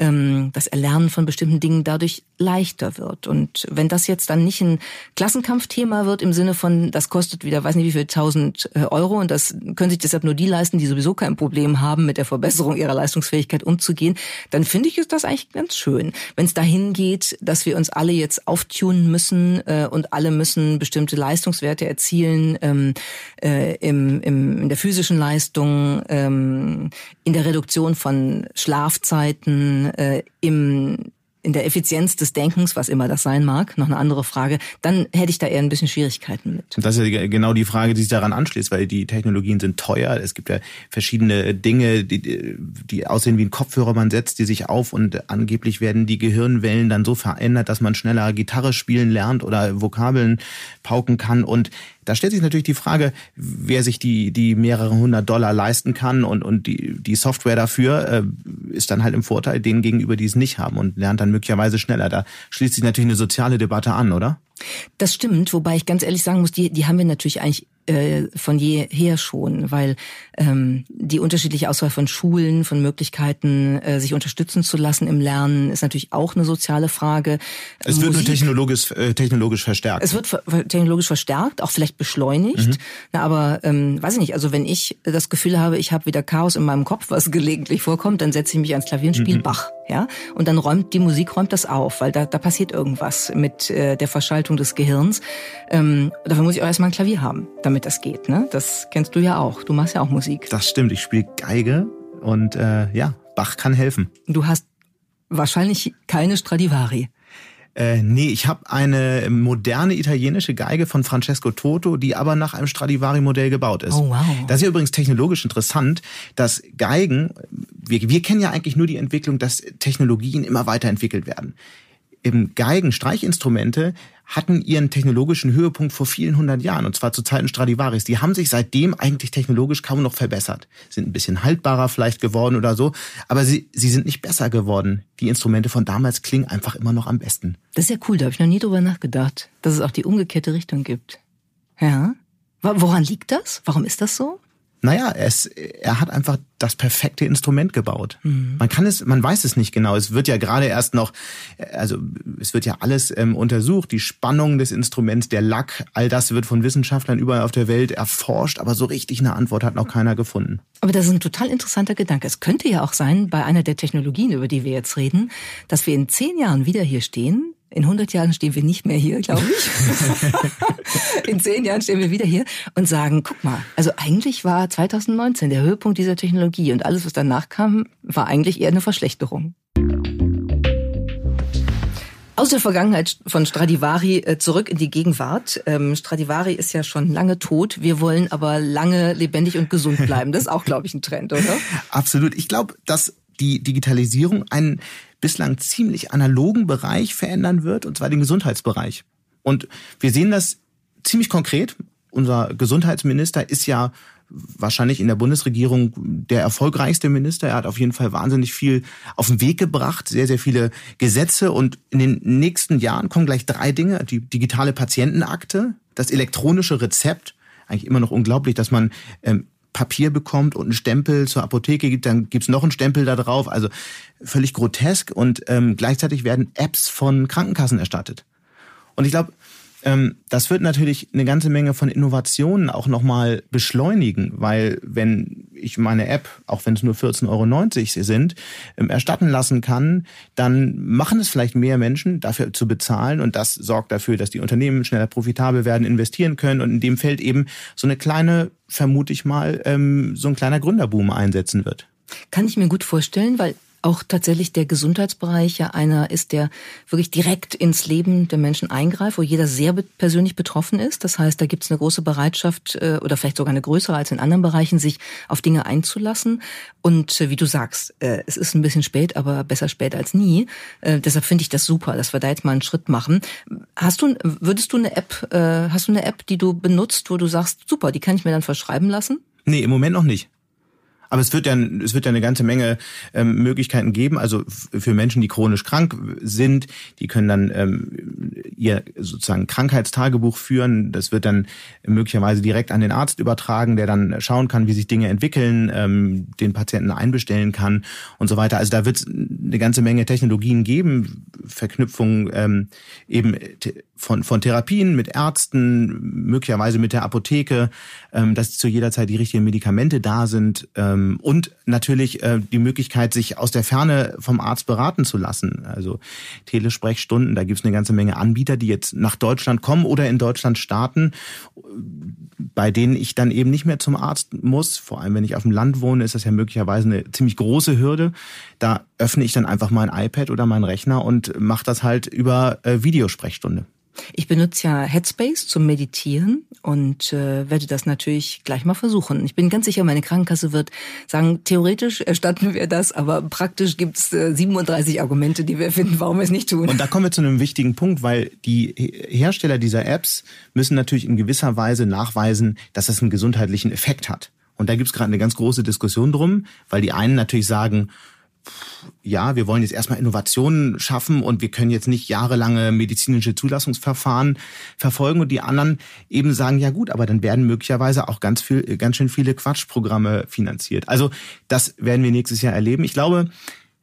ähm, das Erlernen von bestimmten Dingen dadurch leichter wird. Und wenn das jetzt dann nicht ein Klassenkampfthema wird im Sinne von, das kostet wieder, weiß nicht wie viel, tausend äh, Euro und das können sich deshalb nur die leisten, die sowieso kein Problem haben, mit der Verbesserung ihrer Leistungsfähigkeit umzugehen, dann finde ich ist das eigentlich ganz schön. Wenn es dahin geht, dass wir uns alle jetzt auftunen müssen äh, und alle müssen bestimmte Leistungswerte erzielen ähm, äh, im, im, in der physischen Leistung, ähm, in der Reduktion von Schlafzeiten, äh, im in der Effizienz des Denkens, was immer das sein mag, noch eine andere Frage, dann hätte ich da eher ein bisschen Schwierigkeiten mit. Das ist ja genau die Frage, die sich daran anschließt, weil die Technologien sind teuer. Es gibt ja verschiedene Dinge, die, die aussehen wie ein Kopfhörer, man setzt die sich auf und angeblich werden die Gehirnwellen dann so verändert, dass man schneller Gitarre spielen lernt oder Vokabeln pauken kann und da stellt sich natürlich die Frage, wer sich die, die mehrere hundert Dollar leisten kann und, und die, die Software dafür äh, ist dann halt im Vorteil denen gegenüber, die es nicht haben und lernt dann möglicherweise schneller. Da schließt sich natürlich eine soziale Debatte an, oder? Das stimmt, wobei ich ganz ehrlich sagen muss, die, die haben wir natürlich eigentlich äh, von jeher schon, weil ähm, die unterschiedliche Auswahl von Schulen, von Möglichkeiten, äh, sich unterstützen zu lassen im Lernen, ist natürlich auch eine soziale Frage. Es Musik, wird nur technologisch, äh, technologisch verstärkt. Es wird technologisch verstärkt, auch vielleicht beschleunigt. Mhm. Na, aber ähm, weiß ich nicht, also wenn ich das Gefühl habe, ich habe wieder Chaos in meinem Kopf, was *laughs* gelegentlich vorkommt, dann setze ich mich ans Klavier und spiele mhm. Bach. Ja? Und dann räumt die Musik räumt das auf, weil da, da passiert irgendwas mit äh, der Verschaltung des Gehirns. Ähm, dafür muss ich auch erstmal ein Klavier haben, damit das geht. Ne? Das kennst du ja auch. Du machst ja auch Musik. Das stimmt. Ich spiele Geige und äh, ja, Bach kann helfen. Du hast wahrscheinlich keine Stradivari. Äh, nee, ich habe eine moderne italienische Geige von Francesco Toto, die aber nach einem Stradivari-Modell gebaut ist. Oh, wow. Das ist ja übrigens technologisch interessant, dass Geigen, wir, wir kennen ja eigentlich nur die Entwicklung, dass Technologien immer weiterentwickelt werden. Im Geigen, Streichinstrumente hatten ihren technologischen Höhepunkt vor vielen hundert Jahren, und zwar zu Zeiten Stradivaris. Die haben sich seitdem eigentlich technologisch kaum noch verbessert. Sind ein bisschen haltbarer vielleicht geworden oder so, aber sie, sie sind nicht besser geworden. Die Instrumente von damals klingen einfach immer noch am besten. Das ist ja cool, da habe ich noch nie drüber nachgedacht, dass es auch die umgekehrte Richtung gibt. Ja? Woran liegt das? Warum ist das so? Naja, es, er hat einfach das perfekte Instrument gebaut. Mhm. Man kann es, man weiß es nicht genau. Es wird ja gerade erst noch, also es wird ja alles ähm, untersucht, die Spannung des Instruments, der Lack, all das wird von Wissenschaftlern überall auf der Welt erforscht, aber so richtig eine Antwort hat noch keiner gefunden. Aber das ist ein total interessanter Gedanke. Es könnte ja auch sein, bei einer der Technologien, über die wir jetzt reden, dass wir in zehn Jahren wieder hier stehen In 100 Jahren stehen wir nicht mehr hier, glaube ich. *laughs* In zehn Jahren stehen wir wieder hier und sagen, guck mal, also eigentlich war 2019 der Höhepunkt dieser Technologie und alles, was danach kam, war eigentlich eher eine Verschlechterung. Aus der Vergangenheit von Stradivari äh, zurück in die Gegenwart. Ähm, Stradivari ist ja schon lange tot. Wir wollen aber lange lebendig und gesund bleiben. Das ist auch, glaube ich, ein Trend, oder? Absolut. Ich glaube, dass die Digitalisierung einen bislang ziemlich analogen Bereich verändern wird, und zwar den Gesundheitsbereich. Und wir sehen das ziemlich konkret. Unser Gesundheitsminister ist ja wahrscheinlich in der Bundesregierung der erfolgreichste Minister. Er hat auf jeden Fall wahnsinnig viel auf den Weg gebracht, sehr, sehr viele Gesetze. Und in den nächsten Jahren kommen gleich drei Dinge. Die digitale Patientenakte, das elektronische Rezept. Eigentlich immer noch unglaublich, dass man ähm, Papier bekommt und einen Stempel zur Apotheke gibt, dann gibt's noch einen Stempel da drauf. Also völlig grotesk. Und ähm, gleichzeitig werden Apps von Krankenkassen erstattet. Und ich glaube, das wird natürlich eine ganze Menge von Innovationen auch nochmal beschleunigen, weil wenn ich meine App, auch wenn es nur 14,90 Euro sind, ähm, erstatten lassen kann, dann machen es vielleicht mehr Menschen, dafür zu bezahlen und das sorgt dafür, dass die Unternehmen schneller profitabel werden, investieren können und in dem Feld eben so eine kleine, vermute ich mal, ähm, so ein kleiner Gründerboom einsetzen wird. Kann ich mir gut vorstellen, weil auch tatsächlich der Gesundheitsbereich ja einer ist, der wirklich direkt ins Leben der Menschen eingreift, wo jeder sehr persönlich betroffen ist. Das heißt, da gibt es eine große Bereitschaft äh, oder vielleicht sogar eine größere als in anderen Bereichen, sich auf Dinge einzulassen. Und äh, wie du sagst, äh, es ist ein bisschen spät, aber besser spät als nie. Deshalb finde ich das super, dass wir da jetzt mal einen Schritt machen. Hast du, würdest du eine App, hast du eine App, die du benutzt, wo du sagst, super, die kann ich mir dann verschreiben lassen? Nee, im Moment noch nicht. Aber es wird ja, es wird ja eine ganze Menge ähm, Möglichkeiten geben. Also für Menschen, die chronisch krank sind, die können dann ähm, ihr sozusagen Krankheitstagebuch führen. Das wird dann möglicherweise direkt an den Arzt übertragen, der dann schauen kann, wie sich Dinge entwickeln, ähm, den Patienten einbestellen kann und so weiter. Also da wird es eine ganze Menge Technologien geben, Verknüpfung ähm, eben von, von Therapien mit Ärzten, möglicherweise mit der Apotheke, ähm, dass zu jeder Zeit die richtigen Medikamente da sind ähm, und natürlich äh, die Möglichkeit, sich aus der Ferne vom Arzt beraten zu lassen. Also Telesprechstunden, da gibt's eine ganze Menge Anbieter, die jetzt nach Deutschland kommen oder in Deutschland starten, bei denen ich dann eben nicht mehr zum Arzt muss. Vor allem, wenn ich auf dem Land wohne, ist das ja möglicherweise eine ziemlich große Hürde. Da öffne ich dann einfach mein iPad oder meinen Rechner und mache das halt über äh, Videosprechstunde. Ich benutze ja Headspace zum Meditieren und äh, werde das natürlich gleich mal versuchen. Ich bin ganz sicher, meine Krankenkasse wird sagen, theoretisch erstatten wir das, aber praktisch gibt es äh, 37 Argumente, die wir finden, warum wir es nicht tun. Und da kommen wir zu einem wichtigen Punkt, weil die Hersteller dieser Apps müssen natürlich in gewisser Weise nachweisen, dass das einen gesundheitlichen Effekt hat. Und da gibt es gerade eine ganz große Diskussion drum, weil die einen natürlich sagen, ja, wir wollen jetzt erstmal Innovationen schaffen und wir können jetzt nicht jahrelange medizinische Zulassungsverfahren verfolgen und die anderen eben sagen, ja gut, aber dann werden möglicherweise auch ganz viel, ganz schön viele Quatschprogramme finanziert. Also das werden wir nächstes Jahr erleben. Ich glaube,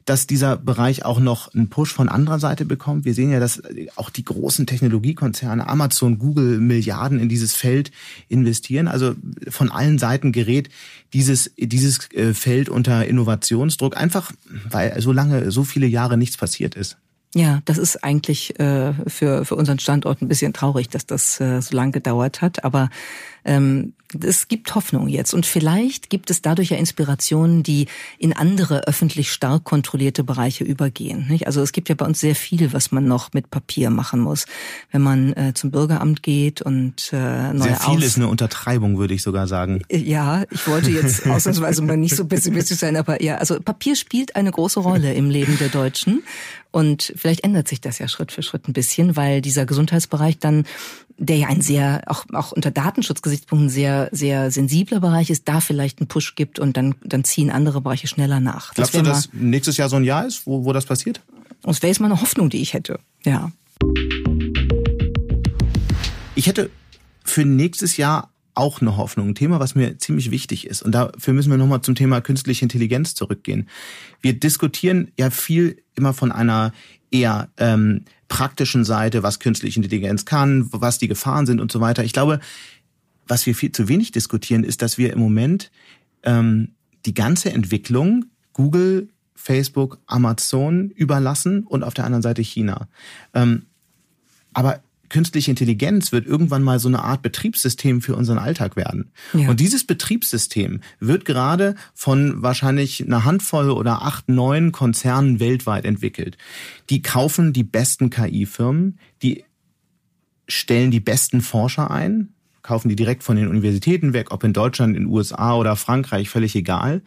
dass dieser Bereich auch noch einen Push von anderer Seite bekommt. Wir sehen ja, dass auch die großen Technologiekonzerne, Amazon, Google, Milliarden in dieses Feld investieren. Also von allen Seiten gerät dieses, dieses äh, Feld unter Innovationsdruck, einfach weil so lange, so viele Jahre nichts passiert ist. Ja, das ist eigentlich äh, für, für unseren Standort ein bisschen traurig, dass das äh, so lange gedauert hat. Aber ähm, es gibt Hoffnung jetzt und vielleicht gibt es dadurch ja Inspirationen, die in andere öffentlich stark kontrollierte Bereiche übergehen. Nicht? Also es gibt ja bei uns sehr viel, was man noch mit Papier machen muss, wenn man äh, zum Bürgeramt geht und äh, neue Sehr viel Aus ist eine Untertreibung, würde ich sogar sagen. Äh, ja, ich wollte jetzt *laughs* ausnahmsweise mal nicht so pessimistisch sein, aber ja, also Papier spielt eine große Rolle im Leben der Deutschen und vielleicht ändert sich das ja Schritt für Schritt ein bisschen, weil dieser Gesundheitsbereich dann der ja ein sehr, auch, auch unter Datenschutzgesichtspunkten sehr, sehr sensibler Bereich ist, da vielleicht einen Push gibt und dann, dann ziehen andere Bereiche schneller nach. Glaubst du, dass nächstes Jahr so ein Jahr ist, wo, wo das passiert? Das wäre jetzt mal eine Hoffnung, die ich hätte, ja. Ich hätte für nächstes Jahr auch eine Hoffnung, ein Thema, was mir ziemlich wichtig ist. Und dafür müssen wir nochmal zum Thema künstliche Intelligenz zurückgehen. Wir diskutieren ja viel immer von einer eher ähm, praktischen Seite, was künstliche Intelligenz kann, was die Gefahren sind und so weiter. Ich glaube, was wir viel zu wenig diskutieren, ist, dass wir im Moment ähm, die ganze Entwicklung Google, Facebook, Amazon überlassen und auf der anderen Seite China. Ähm, aber künstliche Intelligenz wird irgendwann mal so eine Art Betriebssystem für unseren Alltag werden. Ja. Und dieses Betriebssystem wird gerade von wahrscheinlich einer Handvoll oder acht, neun Konzernen weltweit entwickelt. Die kaufen die besten KI-Firmen, die stellen die besten Forscher ein, kaufen die direkt von den Universitäten weg, ob in Deutschland, in den USA oder Frankreich, völlig egal.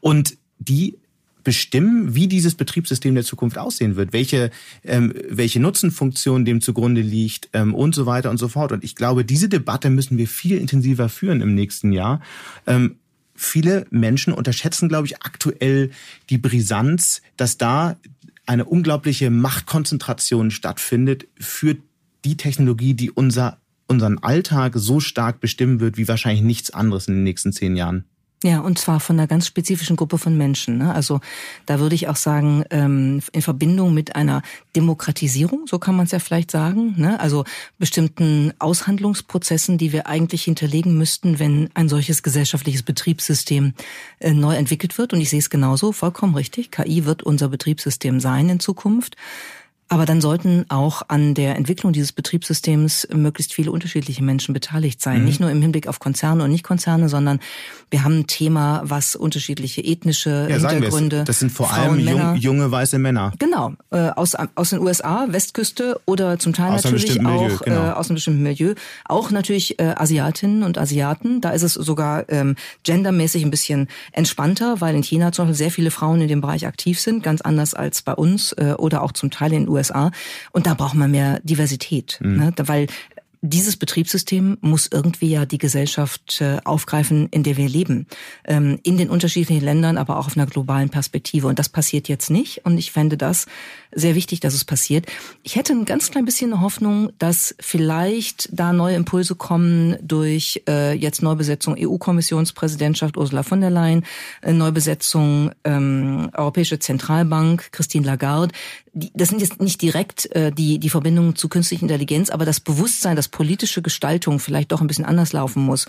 Und die bestimmen, wie dieses Betriebssystem der Zukunft aussehen wird, welche, ähm, welche Nutzenfunktion dem zugrunde liegt ähm, und so weiter und so fort. Und ich glaube, diese Debatte müssen wir viel intensiver führen im nächsten Jahr. Ähm, viele Menschen unterschätzen, glaube ich, aktuell die Brisanz, dass da eine unglaubliche Machtkonzentration stattfindet für die Technologie, die unser, unseren Alltag so stark bestimmen wird wie wahrscheinlich nichts anderes in den nächsten zehn Jahren. Ja, und zwar von einer ganz spezifischen Gruppe von Menschen. Ne? Also da würde ich auch sagen, ähm, in Verbindung mit einer Demokratisierung, so kann man es ja vielleicht sagen, ne? also bestimmten Aushandlungsprozessen, die wir eigentlich hinterlegen müssten, wenn ein solches gesellschaftliches Betriebssystem äh, neu entwickelt wird. Und ich sehe es genauso, vollkommen richtig. KI wird unser Betriebssystem sein in Zukunft. Aber dann sollten auch an der Entwicklung dieses Betriebssystems möglichst viele unterschiedliche Menschen beteiligt sein. Mhm. Nicht nur im Hinblick auf Konzerne und Nicht-Konzerne, sondern wir haben ein Thema, was unterschiedliche ethnische ja, Hintergründe. Das sind vor Frauen, allem jung, junge weiße Männer. Genau, äh, aus, aus den USA, Westküste oder zum Teil aus natürlich auch Milieu, genau. äh, aus einem bestimmten Milieu. Auch natürlich äh, Asiatinnen und Asiaten. Da ist es sogar ähm, gendermäßig ein bisschen entspannter, weil in China zum Beispiel sehr viele Frauen in dem Bereich aktiv sind, ganz anders als bei uns äh, oder auch zum Teil in den USA. USA. Und da braucht man mehr Diversität, mhm. ne? weil dieses Betriebssystem muss irgendwie ja die Gesellschaft äh, aufgreifen, in der wir leben. Ähm, in den unterschiedlichen Ländern, aber auch auf einer globalen Perspektive. Und das passiert jetzt nicht. Und ich fände das sehr wichtig, dass es passiert. Ich hätte ein ganz klein bisschen Hoffnung, dass vielleicht da neue Impulse kommen durch äh, jetzt Neubesetzung EU-Kommissionspräsidentschaft Ursula von der Leyen, äh, Neubesetzung ähm, Europäische Zentralbank Christine Lagarde, das sind jetzt nicht direkt äh, die, die Verbindungen zu künstlicher Intelligenz, aber das Bewusstsein, dass politische Gestaltung vielleicht doch ein bisschen anders laufen muss.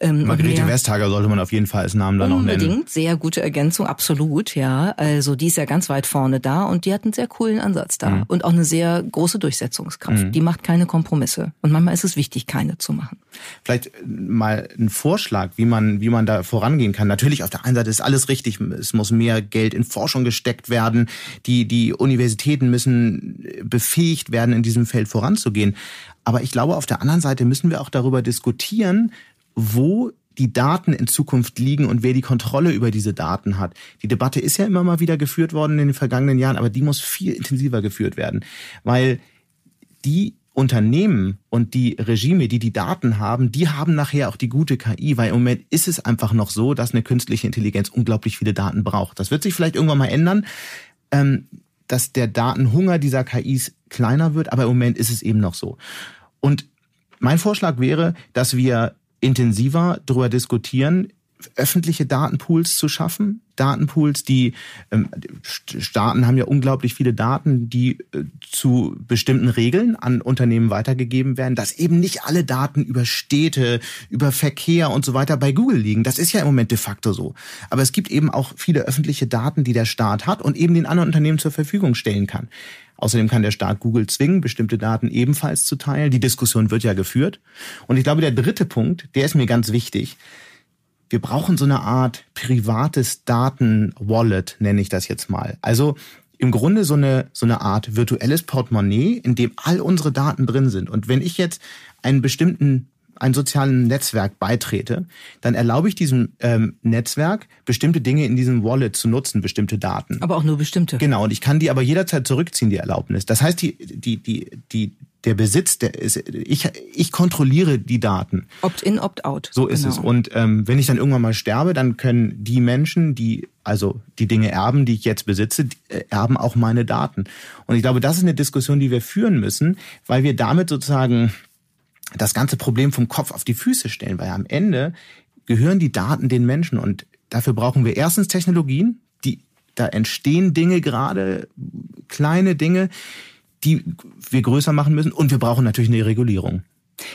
Ähm, Margarete Vestager sollte man auf jeden Fall als Namen dann noch nennen. Unbedingt, sehr gute Ergänzung, absolut, ja. Also die ist ja ganz weit vorne da und die hat einen sehr coolen Ansatz da mhm. und auch eine sehr große Durchsetzungskraft. Mhm. Die macht keine Kompromisse und manchmal ist es wichtig, keine zu machen. Vielleicht mal ein Vorschlag, wie man, wie man da vorangehen kann. Natürlich auf der einen Seite ist alles richtig, es muss mehr Geld in Forschung gesteckt werden, die, die Universitäten müssen befähigt werden, in diesem Feld voranzugehen. Aber ich glaube, auf der anderen Seite müssen wir auch darüber diskutieren, wo die Daten in Zukunft liegen und wer die Kontrolle über diese Daten hat. Die Debatte ist ja immer mal wieder geführt worden in den vergangenen Jahren, aber die muss viel intensiver geführt werden, weil die Unternehmen und die Regime, die die Daten haben, die haben nachher auch die gute KI, weil im Moment ist es einfach noch so, dass eine künstliche Intelligenz unglaublich viele Daten braucht. Das wird sich vielleicht irgendwann mal ändern, ähm, dass der Datenhunger dieser KIs kleiner wird, aber im Moment ist es eben noch so. Und mein Vorschlag wäre, dass wir intensiver darüber diskutieren, öffentliche Datenpools zu schaffen. Datenpools, die ähm, Staaten haben ja unglaublich viele Daten, die äh, zu bestimmten Regeln an Unternehmen weitergegeben werden, dass eben nicht alle Daten über Städte, über Verkehr und so weiter bei Google liegen. Das ist ja im Moment de facto so. Aber es gibt eben auch viele öffentliche Daten, die der Staat hat und eben den anderen Unternehmen zur Verfügung stellen kann. Außerdem kann der Staat Google zwingen, bestimmte Daten ebenfalls zu teilen. Die Diskussion wird ja geführt. Und ich glaube, der dritte Punkt, der ist mir ganz wichtig. Wir brauchen so eine Art privates Daten-Wallet, nenne ich das jetzt mal. Also im Grunde so eine, so eine Art virtuelles Portemonnaie, in dem all unsere Daten drin sind. Und wenn ich jetzt einen bestimmten ein sozialen Netzwerk beitrete, dann erlaube ich diesem ähm, Netzwerk bestimmte Dinge in diesem Wallet zu nutzen, bestimmte Daten. Aber auch nur bestimmte. Genau, und ich kann die aber jederzeit zurückziehen, die Erlaubnis. Das heißt, die, die, die, die, der Besitz, der ist, ich, ich kontrolliere die Daten. Opt-in, opt-out. So ist genau. es. Und ähm, wenn ich dann irgendwann mal sterbe, dann können die Menschen, die also die Dinge erben, die ich jetzt besitze, äh, erben auch meine Daten. Und ich glaube, das ist eine Diskussion, die wir führen müssen, weil wir damit sozusagen das ganze Problem vom Kopf auf die Füße stellen, weil am Ende gehören die Daten den Menschen und dafür brauchen wir erstens Technologien, die da entstehen Dinge gerade, kleine Dinge, die wir größer machen müssen und wir brauchen natürlich eine Regulierung.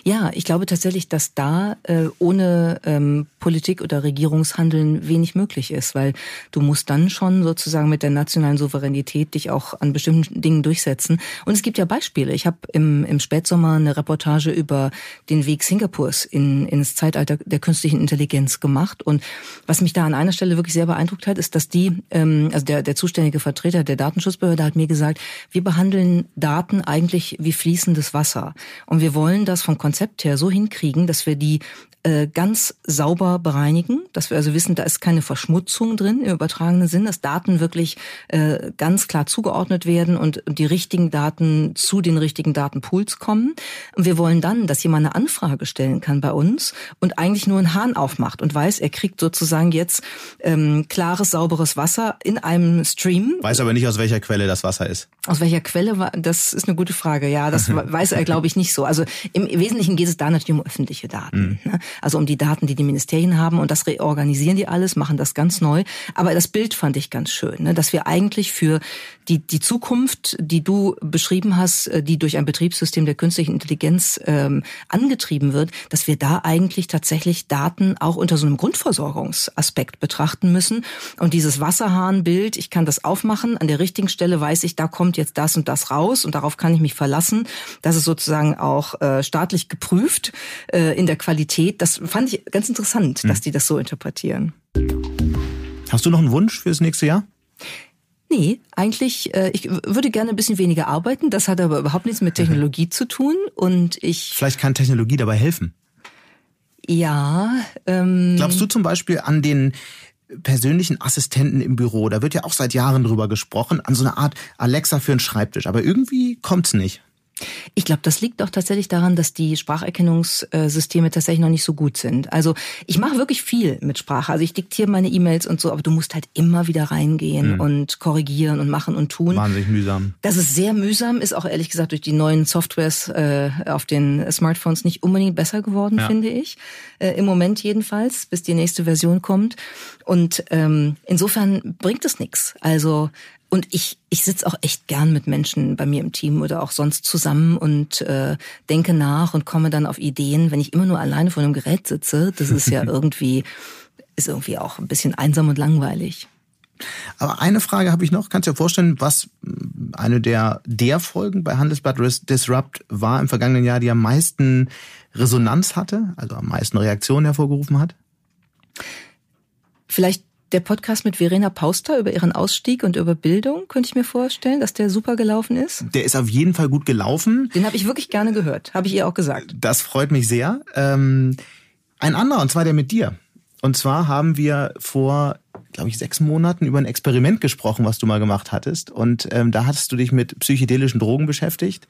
Ja, ich glaube tatsächlich, dass da äh, ohne ähm, Politik oder Regierungshandeln wenig möglich ist, weil du musst dann schon sozusagen mit der nationalen Souveränität dich auch an bestimmten Dingen durchsetzen. Und es gibt ja Beispiele. Ich habe im, im Spätsommer eine Reportage über den Weg Singapurs in, ins Zeitalter der künstlichen Intelligenz gemacht. Und was mich da an einer Stelle wirklich sehr beeindruckt hat, ist, dass die, ähm, also der, der zuständige Vertreter der Datenschutzbehörde hat mir gesagt, wir behandeln Daten eigentlich wie fließendes Wasser. Und wir wollen das vom Konzept her so hinkriegen, dass wir die äh, ganz sauber bereinigen, dass wir also wissen, da ist keine Verschmutzung drin im übertragenen Sinn, dass Daten wirklich äh, ganz klar zugeordnet werden und die richtigen Daten zu den richtigen Datenpools kommen. Und wir wollen dann, dass jemand eine Anfrage stellen kann bei uns und eigentlich nur einen Hahn aufmacht und weiß, er kriegt sozusagen jetzt ähm, klares, sauberes Wasser in einem Stream. Weiß aber nicht, aus welcher Quelle das Wasser ist. Aus welcher Quelle war, das ist eine gute Frage. Ja, das *laughs* weiß er, glaube ich, nicht so. Also im Wesentlichen geht es da natürlich um öffentliche Daten. Mhm. Ne? Also um die Daten, die die Ministerien haben und das reorganisieren die alles, machen das ganz neu. Aber das Bild fand ich ganz schön, ne? dass wir eigentlich für die, die Zukunft, die du beschrieben hast, äh, die durch ein Betriebssystem der künstlichen Intelligenz ähm, angetrieben wird, dass wir da eigentlich tatsächlich Daten auch unter so einem Grundversorgungsaspekt betrachten müssen. Und dieses Wasserhahnbild, ich kann das aufmachen, an der richtigen Stelle weiß ich, da kommt jetzt das und das raus und darauf kann ich mich verlassen. Das ist sozusagen auch äh, staatlich geprüft äh, in der Qualität. Das fand ich ganz interessant, dass hm. die das so interpretieren. Hast du noch einen Wunsch fürs nächste Jahr? Nee, eigentlich, äh, ich würde gerne ein bisschen weniger arbeiten. Das hat aber überhaupt nichts mit *laughs* Technologie zu tun. Und ich. Vielleicht kann Technologie dabei helfen. Ja. Ähm, Glaubst du zum Beispiel an den persönlichen Assistenten im Büro? Da wird ja auch seit Jahren drüber gesprochen, an so eine Art Alexa für einen Schreibtisch. Aber irgendwie kommt's nicht. Ich glaube, das liegt doch tatsächlich daran, dass die Spracherkennungssysteme tatsächlich noch nicht so gut sind. Also ich mache wirklich viel mit Sprache. Also ich diktiere meine E-Mails und so, aber du musst halt immer wieder reingehen mhm. und korrigieren und machen und tun. Wahnsinnig mühsam. Das ist sehr mühsam, ist auch ehrlich gesagt durch die neuen Softwares äh, auf den Smartphones nicht unbedingt besser geworden, ja. finde ich. Äh, Im Moment jedenfalls, bis die nächste Version kommt. Und ähm, insofern bringt es nichts. Also und ich, ich sitze auch echt gern mit Menschen bei mir im Team oder auch sonst zusammen und äh, denke nach und komme dann auf Ideen. Wenn ich immer nur alleine vor einem Gerät sitze, das ist ja *laughs* irgendwie, ist irgendwie auch ein bisschen einsam und langweilig. Aber eine Frage habe ich noch. Kannst du dir vorstellen, was eine der, der Folgen bei Handelsblatt Disrupt war im vergangenen Jahr, die am meisten Resonanz hatte, also am meisten Reaktionen hervorgerufen hat? Vielleicht der Podcast mit Verena Pauster über ihren Ausstieg und über Bildung, könnte ich mir vorstellen, dass der super gelaufen ist. Der ist auf jeden Fall gut gelaufen. Den habe ich wirklich gerne gehört, habe ich ihr auch gesagt. Das freut mich sehr. Ähm, ein anderer, und zwar der mit dir. Und zwar haben wir vor, glaube ich, sechs Monaten über ein Experiment gesprochen, was du mal gemacht hattest. Und ähm, da hattest du dich mit psychedelischen Drogen beschäftigt.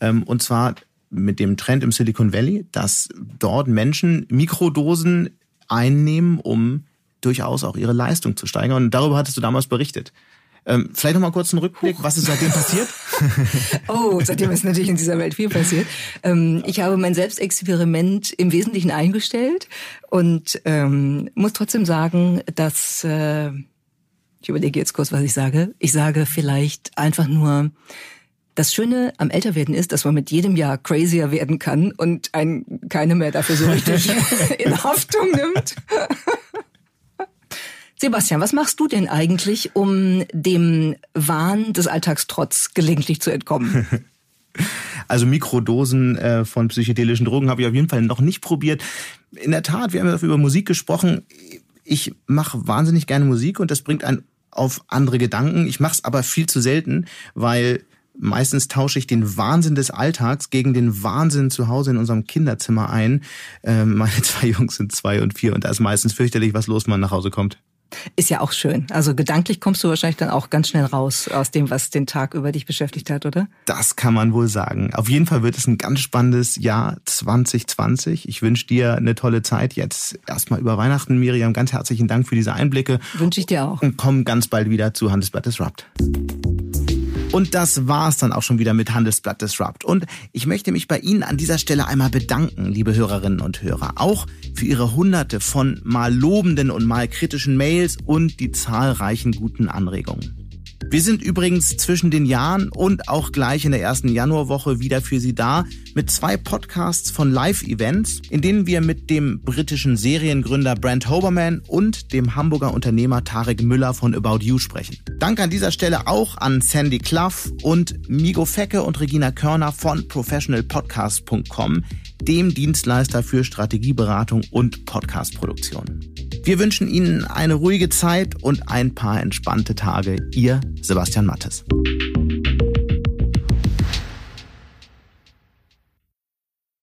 Ähm, und zwar mit dem Trend im Silicon Valley, dass dort Menschen Mikrodosen einnehmen, um durchaus auch ihre Leistung zu steigern. Und darüber hattest du damals berichtet. Ähm, vielleicht noch mal kurz einen Rückblick, was ist seitdem passiert? *laughs* oh, seitdem ist natürlich in dieser Welt viel passiert. Ähm, ich habe mein Selbstexperiment im Wesentlichen eingestellt und ähm, muss trotzdem sagen, dass äh, ich überlege jetzt kurz, was ich sage. Ich sage vielleicht einfach nur, das Schöne am Älterwerden ist, dass man mit jedem Jahr crazier werden kann und einen keine mehr dafür so richtig *laughs* in Haftung nimmt. Sebastian, was machst du denn eigentlich, um dem Wahn des Alltagstrotz gelegentlich zu entkommen? *laughs* Also Mikrodosen äh, von psychedelischen Drogen habe ich auf jeden Fall noch nicht probiert. In der Tat, wir haben ja über Musik gesprochen. Ich mache wahnsinnig gerne Musik und das bringt einen auf andere Gedanken. Ich mache es aber viel zu selten, weil meistens tausche ich den Wahnsinn des Alltags gegen den Wahnsinn zu Hause in unserem Kinderzimmer ein. Äh, meine *laughs* zwei Jungs sind zwei und vier und da ist meistens fürchterlich, was los, wenn man nach Hause kommt. Ist ja auch schön. Also gedanklich kommst du wahrscheinlich dann auch ganz schnell raus aus dem, was den Tag über dich beschäftigt hat, oder? Das kann man wohl sagen. Auf jeden Fall wird es ein ganz spannendes Jahr 2020. Ich wünsche dir eine tolle Zeit jetzt erstmal über Weihnachten. Miriam, ganz herzlichen Dank für diese Einblicke. Wünsche ich dir auch. Und komm ganz bald wieder zu Handelsblatt Disrupt. Und das war's dann auch schon wieder mit Handelsblatt Disrupt. Und ich möchte mich bei Ihnen an dieser Stelle einmal bedanken, liebe Hörerinnen und Hörer. Auch für Ihre hunderte von mal lobenden und mal kritischen Mails und die zahlreichen guten Anregungen. Wir sind übrigens zwischen den Jahren und auch gleich in der ersten Januarwoche wieder für Sie da mit zwei Podcasts von Live-Events, in denen wir mit dem britischen Seriengründer Brent Hoberman und dem Hamburger Unternehmer Tarek Müller von About You sprechen. Dank an dieser Stelle auch an Sandy Clough und Migo Fecke und Regina Körner von professionalpodcast.com, dem Dienstleister für Strategieberatung und Podcastproduktion. Wir wünschen Ihnen eine ruhige Zeit und ein paar entspannte Tage. Ihr Sebastian Mattes.